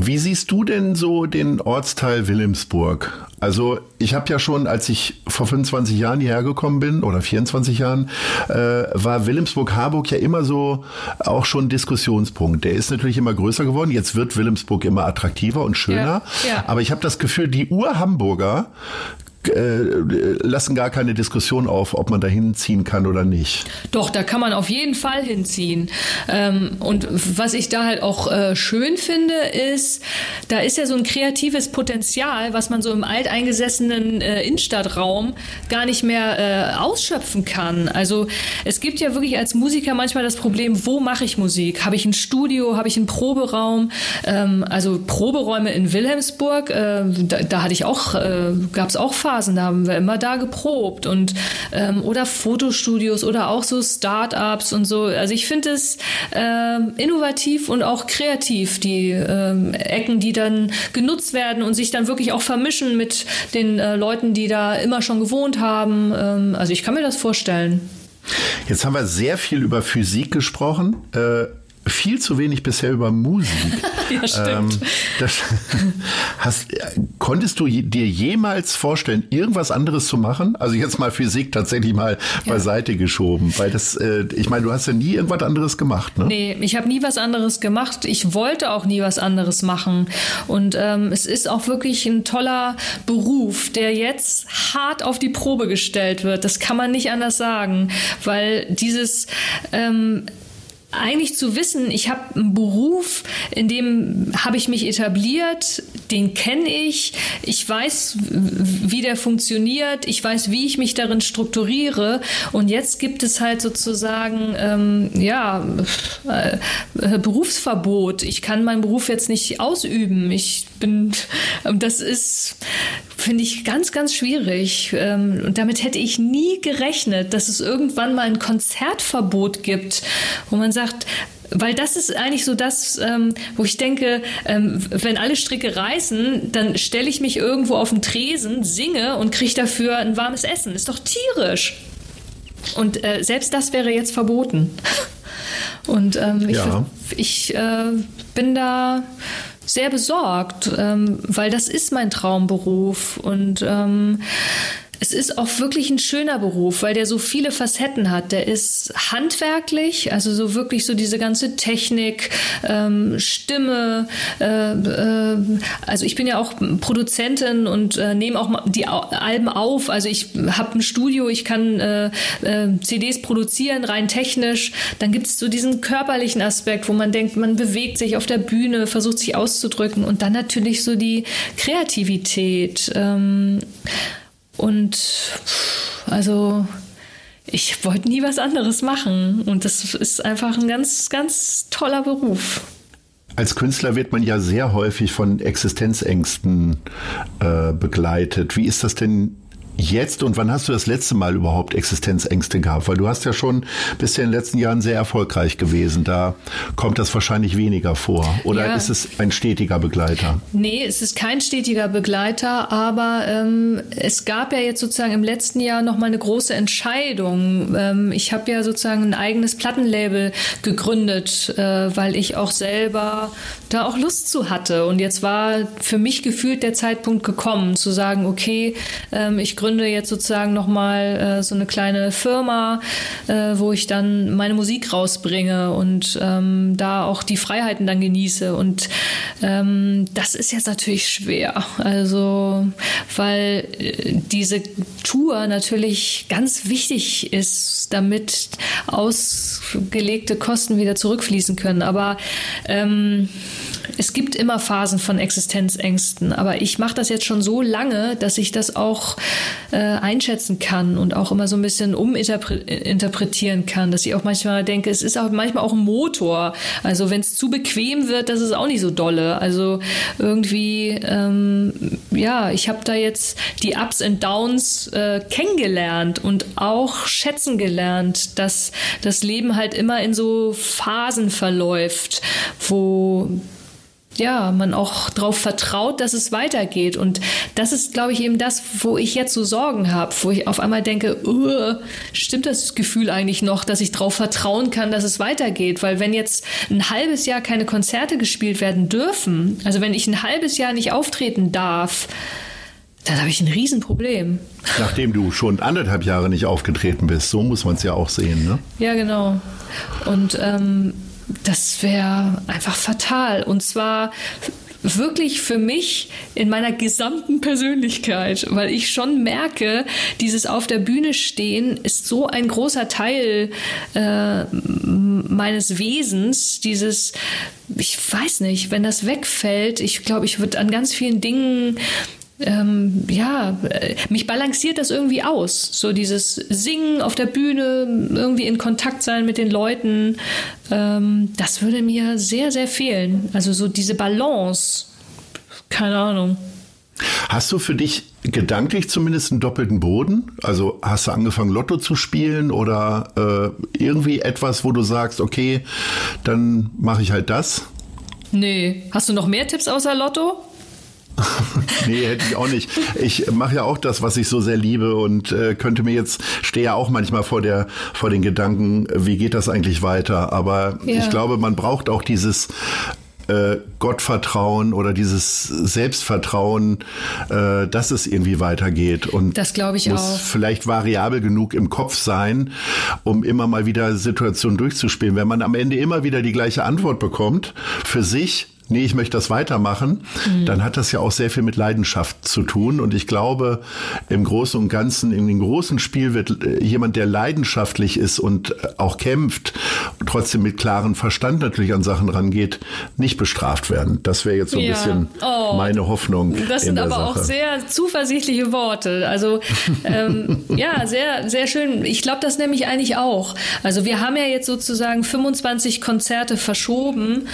B: Wie siehst du denn so den Ortsteil Wilhelmsburg? Also ich habe ja schon, als ich vor 25 Jahren hierher gekommen bin oder 24 Jahren, äh, war Wilhelmsburg-Harburg ja immer so auch schon Diskussionspunkt. Der ist natürlich immer größer geworden. Jetzt wird Wilhelmsburg immer attraktiver und schöner. Ja, ja. Aber ich habe das Gefühl, die Ur-Hamburger äh, lassen gar keine Diskussion auf, ob man da hinziehen kann oder nicht.
C: Doch, da kann man auf jeden Fall hinziehen. Ähm, und was ich da halt auch äh, schön finde, ist, da ist ja so ein kreatives Potenzial, was man so im alteingesessenen äh, Innenstadtraum gar nicht mehr ausschöpfen kann. Also es gibt ja wirklich als Musiker manchmal das Problem, wo mache ich Musik? Habe ich ein Studio? Habe ich einen Proberaum? Ähm, also Proberäume in Wilhelmsburg, da, hatte ich auch, gab es auch Phasen, Phasen, da haben wir immer da geprobt und ähm, oder Fotostudios oder auch so Startups und so. Also ich finde es äh, innovativ und auch kreativ, die äh, Ecken, die dann genutzt werden und sich dann wirklich auch vermischen mit den äh, Leuten, die da immer schon gewohnt haben. Ähm, also ich kann mir das vorstellen.
B: Jetzt haben wir sehr viel über Physik gesprochen. Äh, viel zu wenig bisher über Musik.
C: ja, stimmt. Ähm, das,
B: hast, konntest du dir jemals vorstellen, irgendwas anderes zu machen? Also jetzt mal Physik tatsächlich mal ja. beiseite geschoben, weil das, äh, ich meine, du hast ja nie irgendwas anderes gemacht, ne?
C: Nee, ich habe nie was anderes gemacht. Ich wollte auch nie was anderes machen. Und ähm, es ist auch wirklich ein toller Beruf, der jetzt hart auf die Probe gestellt wird. Das kann man nicht anders sagen, weil dieses ähm, eigentlich zu wissen, ich habe einen Beruf, in dem habe ich mich etabliert, den kenne ich, ich weiß, wie der funktioniert, ich weiß, wie ich mich darin strukturiere und jetzt gibt es halt sozusagen ähm, ja äh, Berufsverbot. Ich kann meinen Beruf jetzt nicht ausüben. Ich bin, das ist finde ich ganz, ganz schwierig. Ähm, und damit hätte ich nie gerechnet, dass es irgendwann mal ein Konzertverbot gibt, wo man sagt, weil das ist eigentlich so das, ähm, wo ich denke, ähm, wenn alle Stricke reißen, dann stelle ich mich irgendwo auf den Tresen, singe und kriege dafür ein warmes Essen. Ist doch tierisch. Und äh, selbst das wäre jetzt verboten. Und ähm, ich, ja. ich äh, bin da sehr besorgt, ähm, weil das ist mein Traumberuf und ähm, es ist auch wirklich ein schöner Beruf, weil der so viele Facetten hat. Der ist handwerklich, also so wirklich so diese ganze Technik, ähm, Stimme. Äh, äh, also ich bin ja auch Produzentin und äh, nehme auch die Alben auf. Also ich habe ein Studio, ich kann äh, äh, CDs produzieren, rein technisch. Dann gibt es so diesen körperlichen Aspekt, wo man denkt, man bewegt sich auf der Bühne, versucht sich auszudrücken und dann natürlich so die Kreativität. Ähm, und also ich wollte nie was anderes machen. Und das ist einfach ein ganz, ganz toller Beruf.
B: Als Künstler wird man ja sehr häufig von Existenzängsten äh, begleitet. Wie ist das denn jetzt und wann hast du das letzte Mal überhaupt Existenzängste gehabt? Weil du hast ja schon bisher in den letzten Jahren sehr erfolgreich gewesen. Da kommt das wahrscheinlich weniger vor. Oder ja. ist es ein stetiger Begleiter?
C: Nee, es ist kein stetiger Begleiter, aber ähm, es gab ja jetzt sozusagen im letzten Jahr noch mal eine große Entscheidung. Ähm, ich habe ja sozusagen ein eigenes Plattenlabel gegründet, äh, weil ich auch selber da auch Lust zu hatte. Und jetzt war für mich gefühlt der Zeitpunkt gekommen, zu sagen, okay, ähm, ich gründe gründe jetzt sozusagen nochmal äh, so eine kleine Firma, äh, wo ich dann meine Musik rausbringe und ähm, da auch die Freiheiten dann genieße. Und ähm, das ist jetzt natürlich schwer. Also, weil äh, diese Tour natürlich ganz wichtig ist, damit ausgelegte Kosten wieder zurückfließen können. Aber ähm, es gibt immer Phasen von Existenzängsten, aber ich mache das jetzt schon so lange, dass ich das auch äh, einschätzen kann und auch immer so ein bisschen uminterpretieren kann, dass ich auch manchmal denke, es ist auch manchmal auch ein Motor. Also wenn es zu bequem wird, das ist auch nicht so dolle. Also irgendwie, ähm, ja, ich habe da jetzt die Ups und Downs äh, kennengelernt und auch schätzen gelernt, dass das Leben halt immer in so Phasen verläuft, wo ja, man auch darauf vertraut, dass es weitergeht. Und das ist, glaube ich, eben das, wo ich jetzt so Sorgen habe, wo ich auf einmal denke, uh, stimmt das Gefühl eigentlich noch, dass ich darauf vertrauen kann, dass es weitergeht? Weil wenn jetzt ein halbes Jahr keine Konzerte gespielt werden dürfen, also wenn ich ein halbes Jahr nicht auftreten darf, dann habe ich ein Riesenproblem.
B: Nachdem du schon anderthalb Jahre nicht aufgetreten bist, so muss man es ja auch sehen, ne?
C: Ja, genau. Und ähm, das wäre einfach fatal. Und zwar wirklich für mich in meiner gesamten Persönlichkeit, weil ich schon merke, dieses auf der Bühne stehen ist so ein großer Teil äh, meines Wesens, dieses, ich weiß nicht, wenn das wegfällt, ich glaube, ich würde an ganz vielen Dingen ähm, ja, äh, mich balanciert das irgendwie aus. So dieses Singen auf der Bühne, irgendwie in Kontakt sein mit den Leuten, ähm, das würde mir sehr, sehr fehlen. Also so diese Balance. Keine Ahnung.
B: Hast du für dich gedanklich zumindest einen doppelten Boden? Also hast du angefangen, Lotto zu spielen oder äh, irgendwie etwas, wo du sagst, okay, dann mache ich halt das?
C: Nee. Hast du noch mehr Tipps außer Lotto?
B: nee, hätte ich auch nicht. Ich mache ja auch das, was ich so sehr liebe und äh, könnte mir jetzt, stehe ja auch manchmal vor der, vor den Gedanken, wie geht das eigentlich weiter? Aber ja. ich glaube, man braucht auch dieses äh, Gottvertrauen oder dieses Selbstvertrauen, äh, dass es irgendwie weitergeht. Und
C: das glaube ich
B: muss
C: auch.
B: vielleicht variabel genug im Kopf sein, um immer mal wieder Situationen durchzuspielen. Wenn man am Ende immer wieder die gleiche Antwort bekommt, für sich nee, ich möchte das weitermachen, mhm. dann hat das ja auch sehr viel mit Leidenschaft zu tun. Und ich glaube, im Großen und Ganzen, in dem großen Spiel wird äh, jemand, der leidenschaftlich ist und äh, auch kämpft, trotzdem mit klarem Verstand natürlich an Sachen rangeht, nicht bestraft werden. Das wäre jetzt so ein ja. bisschen oh, meine Hoffnung.
C: Das sind aber Sache. auch sehr zuversichtliche Worte. Also ähm, ja, sehr, sehr schön. Ich glaube das nämlich eigentlich auch. Also wir haben ja jetzt sozusagen 25 Konzerte verschoben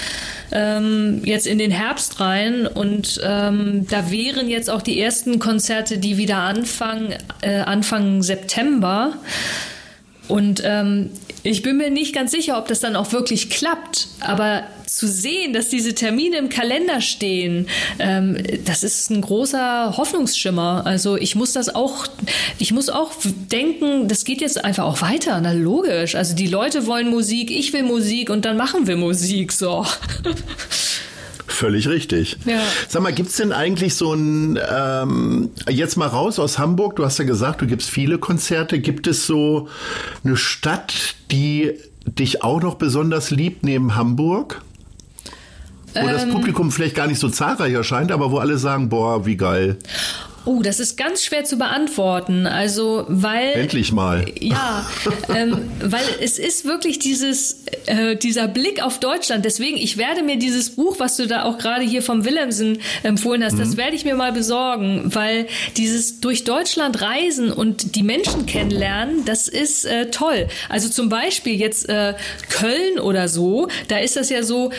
C: ähm, jetzt in den Herbst rein und ähm, da wären jetzt auch die ersten Konzerte, die wieder anfangen, äh, Anfang September. Und ähm, ich bin mir nicht ganz sicher, ob das dann auch wirklich klappt, aber zu sehen, dass diese Termine im Kalender stehen, ähm, das ist ein großer Hoffnungsschimmer. Also ich muss das auch, ich muss auch denken, das geht jetzt einfach auch weiter. Na logisch. Also die Leute wollen Musik, ich will Musik und dann machen wir Musik. So.
B: Völlig richtig. Ja. Sag mal, gibt's denn eigentlich so ein, ähm, jetzt mal raus aus Hamburg, du hast ja gesagt, du gibst viele Konzerte. Gibt es so eine Stadt, die dich auch noch besonders liebt neben Hamburg? Wo das ähm. Publikum vielleicht gar nicht so zahlreich erscheint, aber wo alle sagen, boah, wie geil.
C: Oh, das ist ganz schwer zu beantworten. Also, weil.
B: Endlich mal.
C: Ja, ähm, weil es ist wirklich dieses, äh, dieser Blick auf Deutschland. Deswegen, ich werde mir dieses Buch, was du da auch gerade hier vom Willemsen empfohlen hast, mhm. das werde ich mir mal besorgen, weil dieses durch Deutschland reisen und die Menschen kennenlernen, das ist äh, toll. Also zum Beispiel jetzt äh, Köln oder so, da ist das ja so,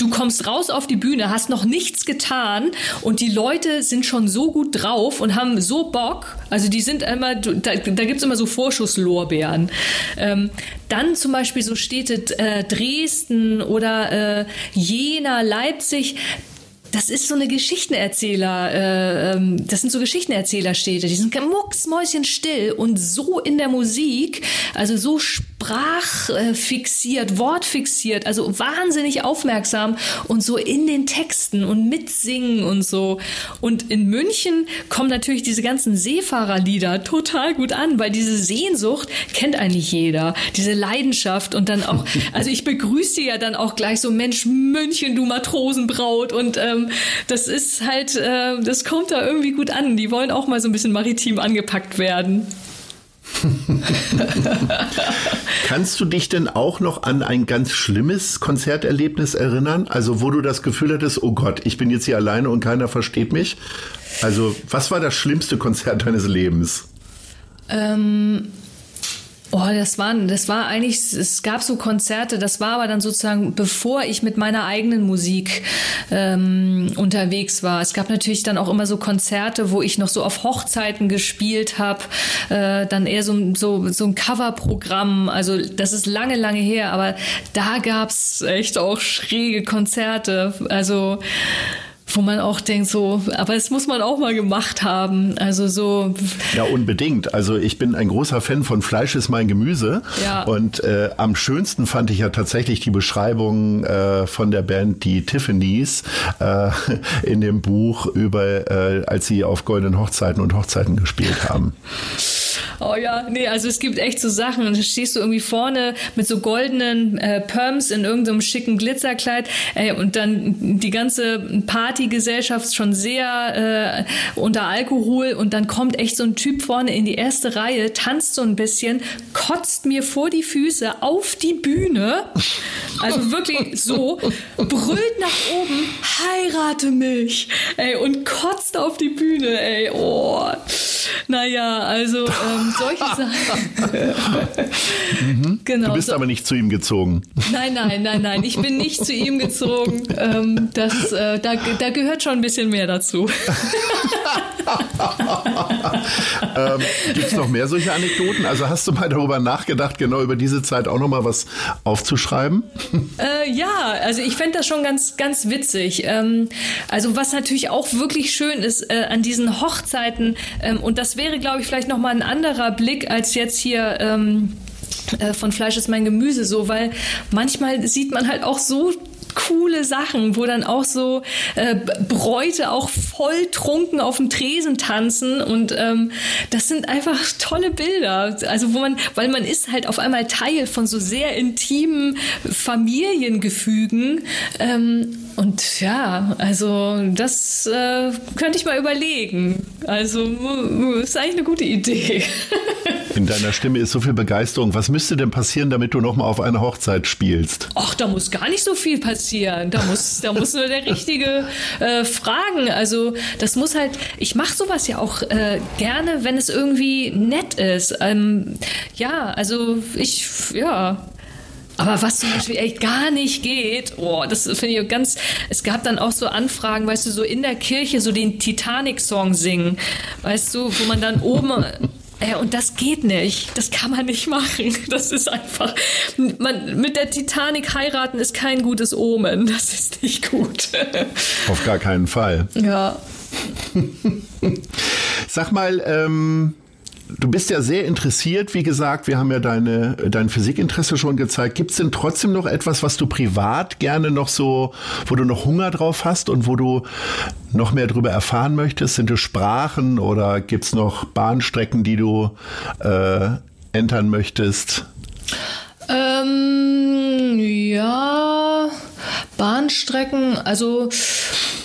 C: Du kommst raus auf die Bühne, hast noch nichts getan und die Leute sind schon so gut drauf und haben so Bock. Also die sind immer, da, da gibt es immer so Vorschusslorbeeren. Ähm, dann zum Beispiel so Städte äh, Dresden oder äh, Jena, Leipzig das ist so eine Geschichtenerzähler, äh, ähm, das sind so Geschichtenerzählerstädte, die sind mucksmäuschenstill und so in der Musik, also so sprachfixiert, wortfixiert, also wahnsinnig aufmerksam und so in den Texten und mitsingen und so. Und in München kommen natürlich diese ganzen Seefahrerlieder total gut an, weil diese Sehnsucht kennt eigentlich jeder, diese Leidenschaft und dann auch, also ich begrüße ja dann auch gleich so, Mensch, München, du Matrosenbraut und ähm, ähm, das ist halt, äh, das kommt da irgendwie gut an. Die wollen auch mal so ein bisschen maritim angepackt werden.
B: Kannst du dich denn auch noch an ein ganz schlimmes Konzerterlebnis erinnern? Also, wo du das Gefühl hattest, oh Gott, ich bin jetzt hier alleine und keiner versteht mich? Also, was war das schlimmste Konzert deines Lebens?
C: Ähm, Oh, das war, das war eigentlich, es gab so Konzerte, das war aber dann sozusagen, bevor ich mit meiner eigenen Musik ähm, unterwegs war. Es gab natürlich dann auch immer so Konzerte, wo ich noch so auf Hochzeiten gespielt habe, äh, dann eher so, so, so ein Coverprogramm. Also das ist lange, lange her, aber da gab's echt auch schräge Konzerte. Also wo man auch denkt, so, aber es muss man auch mal gemacht haben. Also so.
B: Ja, unbedingt. Also ich bin ein großer Fan von Fleisch ist mein Gemüse. Ja. Und äh, am schönsten fand ich ja tatsächlich die Beschreibung äh, von der Band, die Tiffany's, äh, in dem Buch über, äh, als sie auf goldenen Hochzeiten und Hochzeiten gespielt haben.
C: Oh ja, nee, also es gibt echt so Sachen und da stehst du irgendwie vorne mit so goldenen äh, Perms in irgendeinem schicken Glitzerkleid ey, und dann die ganze Partygesellschaft schon sehr äh, unter Alkohol und dann kommt echt so ein Typ vorne in die erste Reihe, tanzt so ein bisschen, kotzt mir vor die Füße auf die Bühne, also wirklich so, brüllt nach oben, heirate mich, ey, und kotzt auf die Bühne, ey, oh. Naja, also ähm, solche Sachen.
B: mhm. genau, du bist so. aber nicht zu ihm gezogen.
C: Nein, nein, nein, nein. Ich bin nicht zu ihm gezogen. Ähm, das, äh, da, da gehört schon ein bisschen mehr dazu.
B: ähm, Gibt es noch mehr solche Anekdoten? Also hast du mal darüber nachgedacht, genau über diese Zeit auch noch mal was aufzuschreiben?
C: Äh, ja, also ich fände das schon ganz, ganz witzig. Ähm, also was natürlich auch wirklich schön ist äh, an diesen Hochzeiten, ähm, und das wäre, glaube ich, vielleicht noch mal ein anderer Blick als jetzt hier. Ähm, äh, von Fleisch ist mein Gemüse so, weil manchmal sieht man halt auch so coole Sachen, wo dann auch so äh, Bräute auch voll trunken auf dem Tresen tanzen und ähm, das sind einfach tolle Bilder. Also wo man, weil man ist halt auf einmal Teil von so sehr intimen Familiengefügen ähm, und ja, also das äh, könnte ich mal überlegen. Also ist eigentlich eine gute Idee.
B: In deiner Stimme ist so viel Begeisterung. Was müsste denn passieren, damit du noch mal auf einer Hochzeit spielst?
C: Ach, da muss gar nicht so viel passieren. Da muss, da muss nur der richtige äh, fragen. Also das muss halt. Ich mache sowas ja auch äh, gerne, wenn es irgendwie nett ist. Ähm, ja, also ich, ja. Aber was zum Beispiel echt gar nicht geht, oh, das finde ich ganz. Es gab dann auch so Anfragen, weißt du, so in der Kirche so den Titanic-Song singen, weißt du, wo man dann oben ja, und das geht nicht. Das kann man nicht machen. Das ist einfach. Man, mit der Titanic heiraten ist kein gutes Omen. Das ist nicht gut.
B: Auf gar keinen Fall.
C: Ja.
B: Sag mal, ähm, du bist ja sehr interessiert, wie gesagt, wir haben ja deine, dein Physikinteresse schon gezeigt. Gibt es denn trotzdem noch etwas, was du privat gerne noch so, wo du noch Hunger drauf hast und wo du noch mehr darüber erfahren möchtest? Sind es Sprachen oder gibt es noch Bahnstrecken, die du äh, entern möchtest?
C: Ähm, ja, Bahnstrecken, also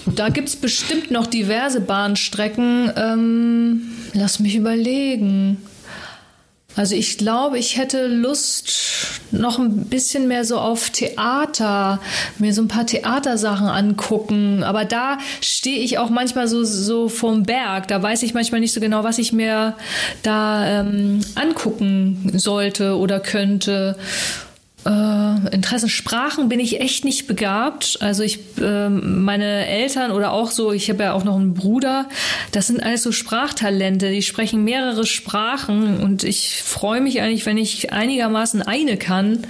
C: da gibt es bestimmt noch diverse Bahnstrecken. Ähm, lass mich überlegen. Also ich glaube, ich hätte Lust noch ein bisschen mehr so auf Theater, mir so ein paar Theatersachen angucken. Aber da stehe ich auch manchmal so, so vorm Berg. Da weiß ich manchmal nicht so genau, was ich mir da ähm, angucken sollte oder könnte äh, Interessensprachen bin ich echt nicht begabt. Also ich, äh, meine Eltern oder auch so, ich habe ja auch noch einen Bruder, das sind alles so Sprachtalente, die sprechen mehrere Sprachen und ich freue mich eigentlich, wenn ich einigermaßen eine kann.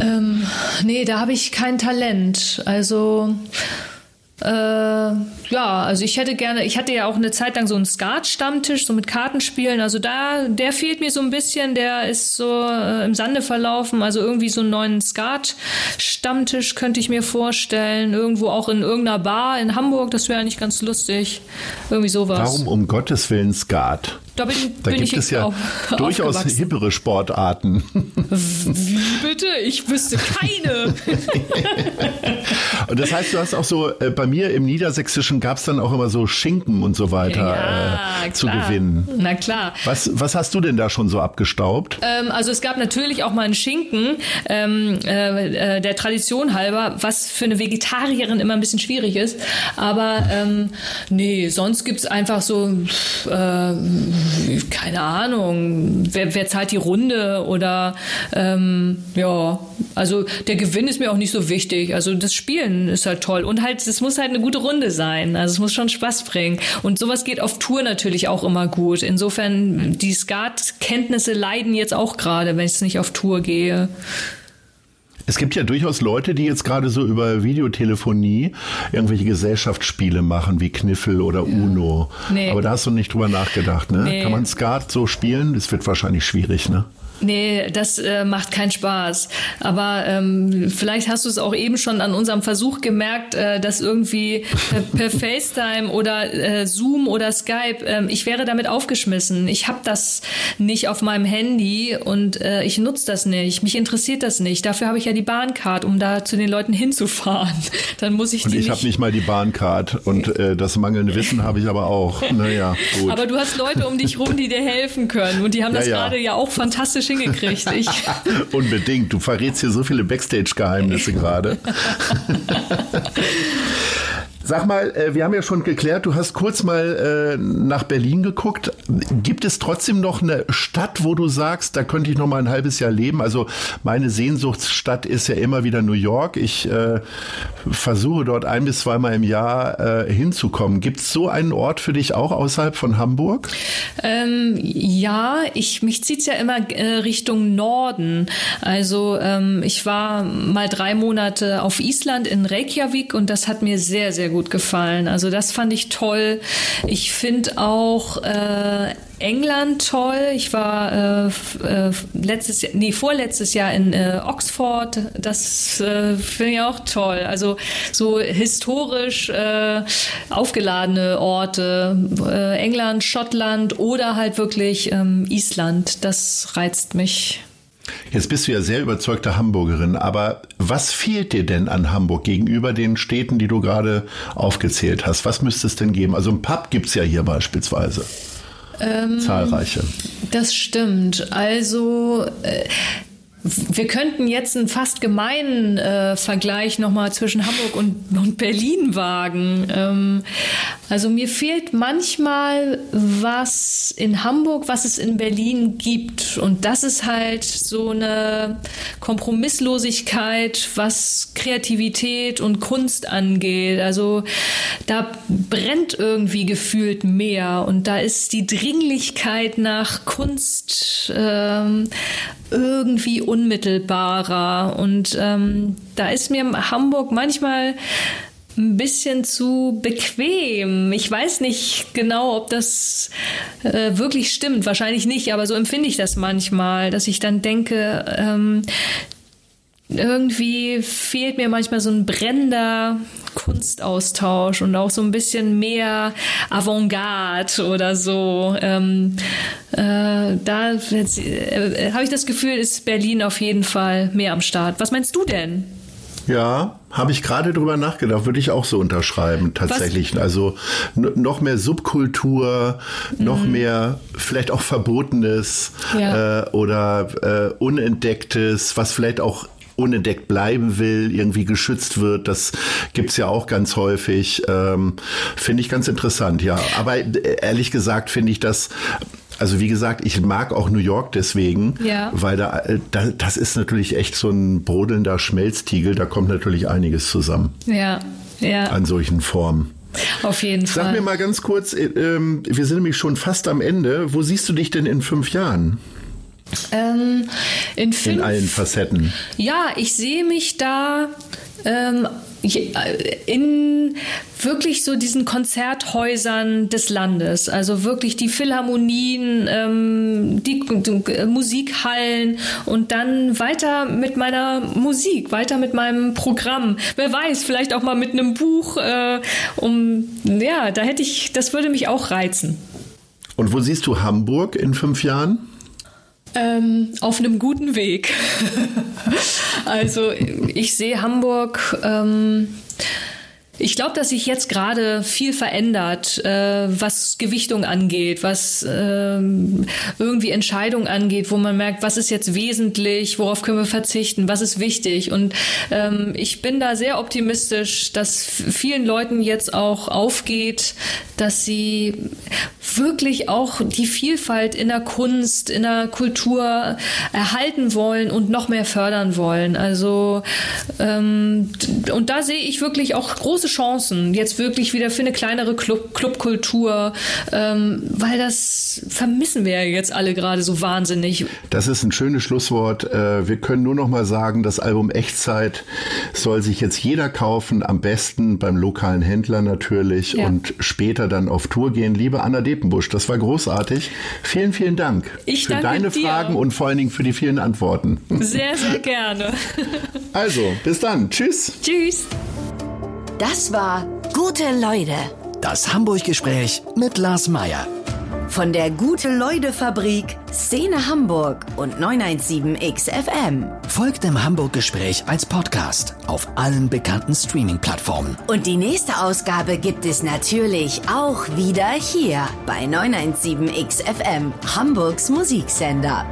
C: ähm, nee, da habe ich kein Talent. Also äh, ja, also ich hätte gerne, ich hatte ja auch eine Zeit lang so einen Skat-Stammtisch, so mit Kartenspielen. Also da, der fehlt mir so ein bisschen, der ist so äh, im Sande verlaufen. Also irgendwie so einen neuen Skat-Stammtisch könnte ich mir vorstellen. Irgendwo auch in irgendeiner Bar in Hamburg, das wäre eigentlich ganz lustig. Irgendwie sowas.
B: Warum um Gottes Willen Skat?
C: Da, bin,
B: da
C: bin
B: gibt es ja durchaus hippere Sportarten.
C: Wie bitte? Ich wüsste keine.
B: und das heißt, du hast auch so, äh, bei mir im Niedersächsischen gab es dann auch immer so Schinken und so weiter
C: ja,
B: äh, zu gewinnen.
C: Na klar.
B: Was, was hast du denn da schon so abgestaubt?
C: Ähm, also es gab natürlich auch mal einen Schinken, ähm, äh, der Tradition halber, was für eine Vegetarierin immer ein bisschen schwierig ist. Aber ähm, nee, sonst gibt es einfach so äh, keine Ahnung, wer, wer zahlt die Runde oder ähm, ja, also der Gewinn ist mir auch nicht so wichtig. Also das Spielen ist halt toll und halt, es muss halt eine gute Runde sein. Also es muss schon Spaß bringen. Und sowas geht auf Tour natürlich auch immer gut. Insofern, die Skat-Kenntnisse leiden jetzt auch gerade, wenn ich nicht auf Tour gehe.
B: Es gibt ja durchaus Leute, die jetzt gerade so über Videotelefonie irgendwelche Gesellschaftsspiele machen, wie Kniffel oder ja. Uno. Nee. Aber da hast du nicht drüber nachgedacht, ne? Nee. Kann man Skat so spielen? Das wird wahrscheinlich schwierig, ne?
C: Nee, das äh, macht keinen Spaß. Aber ähm, vielleicht hast du es auch eben schon an unserem Versuch gemerkt, äh, dass irgendwie per, per FaceTime oder äh, Zoom oder Skype, äh, ich wäre damit aufgeschmissen. Ich habe das nicht auf meinem Handy und äh, ich nutze das nicht. Mich interessiert das nicht. Dafür habe ich ja die Bahncard, um da zu den Leuten hinzufahren. Dann muss ich
B: und
C: die
B: ich habe nicht mal die Bahncard und äh, das mangelnde Wissen habe ich aber auch. Naja, gut.
C: Aber du hast Leute um dich rum, die dir helfen können und die haben das ja, ja. gerade ja auch fantastisch hingekriegt. Ich.
B: Unbedingt. Du verrätst hier so viele Backstage-Geheimnisse gerade. Sag mal, äh, wir haben ja schon geklärt, du hast kurz mal äh, nach Berlin geguckt. Gibt es trotzdem noch eine Stadt, wo du sagst, da könnte ich noch mal ein halbes Jahr leben? Also meine Sehnsuchtsstadt ist ja immer wieder New York. Ich äh, versuche dort ein bis zweimal im Jahr äh, hinzukommen. Gibt es so einen Ort für dich auch außerhalb von Hamburg?
C: Ähm, ja, ich mich zieht's ja immer äh, Richtung Norden. Also ähm, ich war mal drei Monate auf Island in Reykjavik und das hat mir sehr sehr gut gefallen. Also das fand ich toll. Ich finde auch äh, England toll. Ich war äh, äh, letztes nee, vorletztes Jahr in äh, Oxford. Das äh, finde ich auch toll. Also so historisch äh, aufgeladene Orte. Äh, England, Schottland oder halt wirklich ähm, Island. Das reizt mich.
B: Jetzt bist du ja sehr überzeugte Hamburgerin, aber was fehlt dir denn an Hamburg gegenüber den Städten, die du gerade aufgezählt hast? Was müsste es denn geben? Also ein Pub gibt es ja hier beispielsweise. Ähm, Zahlreiche.
C: Das stimmt. Also äh, wir könnten jetzt einen fast gemeinen äh, Vergleich nochmal zwischen Hamburg und, und Berlin wagen. Ähm, also mir fehlt manchmal was in Hamburg, was es in Berlin gibt. Und das ist halt so eine Kompromisslosigkeit, was Kreativität und Kunst angeht. Also da brennt irgendwie gefühlt mehr und da ist die Dringlichkeit nach Kunst ähm, irgendwie unmittelbarer. Und ähm, da ist mir Hamburg manchmal ein bisschen zu bequem. Ich weiß nicht genau, ob das äh, wirklich stimmt. Wahrscheinlich nicht, aber so empfinde ich das manchmal, dass ich dann denke, ähm, irgendwie fehlt mir manchmal so ein brennender Kunstaustausch und auch so ein bisschen mehr Avantgarde oder so. Ähm, äh, da äh, habe ich das Gefühl, ist Berlin auf jeden Fall mehr am Start. Was meinst du denn?
B: Ja, habe ich gerade drüber nachgedacht, würde ich auch so unterschreiben, tatsächlich. Was? Also noch mehr Subkultur, mhm. noch mehr vielleicht auch Verbotenes ja. äh, oder äh, Unentdecktes, was vielleicht auch unentdeckt bleiben will, irgendwie geschützt wird. Das gibt's ja auch ganz häufig. Ähm, finde ich ganz interessant, ja. Aber äh, ehrlich gesagt finde ich das also wie gesagt, ich mag auch New York deswegen, ja. weil da, äh, da, das ist natürlich echt so ein brodelnder Schmelztiegel. Da kommt natürlich einiges zusammen.
C: Ja, ja.
B: An solchen Formen.
C: Auf jeden
B: Fall.
C: Sag
B: mir mal ganz kurz, äh, ähm, wir sind nämlich schon fast am Ende. Wo siehst du dich denn in fünf Jahren?
C: Ähm, in, fünf,
B: in allen Facetten.
C: Ja, ich sehe mich da ähm, in wirklich so diesen Konzerthäusern des Landes, also wirklich die Philharmonien, ähm, die, die, Musikhallen und dann weiter mit meiner Musik, weiter mit meinem Programm. Wer weiß, vielleicht auch mal mit einem Buch, äh, um ja, da hätte ich, das würde mich auch reizen.
B: Und wo siehst du Hamburg in fünf Jahren?
C: Ähm, auf einem guten Weg. also ich sehe Hamburg. Ähm, ich glaube, dass sich jetzt gerade viel verändert, äh, was Gewichtung angeht, was ähm, irgendwie Entscheidungen angeht, wo man merkt, was ist jetzt wesentlich, worauf können wir verzichten, was ist wichtig. Und ähm, ich bin da sehr optimistisch, dass vielen Leuten jetzt auch aufgeht, dass sie wirklich auch die Vielfalt in der Kunst, in der Kultur erhalten wollen und noch mehr fördern wollen. Also ähm, und da sehe ich wirklich auch große Chancen jetzt wirklich wieder für eine kleinere Club Clubkultur, ähm, weil das vermissen wir ja jetzt alle gerade so wahnsinnig.
B: Das ist ein schönes Schlusswort. Äh, wir können nur noch mal sagen, das Album Echtzeit soll sich jetzt jeder kaufen, am besten beim lokalen Händler natürlich ja. und später dann auf Tour gehen. Liebe Anna Depenbusch, das war großartig. Vielen, vielen Dank
C: ich
B: für deine dir. Fragen und vor allen Dingen für die vielen Antworten.
C: Sehr, sehr gerne.
B: Also, bis dann. Tschüss.
C: Tschüss.
A: Das war Gute Leute.
F: Das Hamburg-Gespräch mit Lars Meier.
A: Von der Gute-Leute-Fabrik, Szene Hamburg und 917XFM.
F: Folgt dem Hamburg-Gespräch als Podcast auf allen bekannten Streaming-Plattformen.
A: Und die nächste Ausgabe gibt es natürlich auch wieder hier bei 917XFM, Hamburgs Musiksender.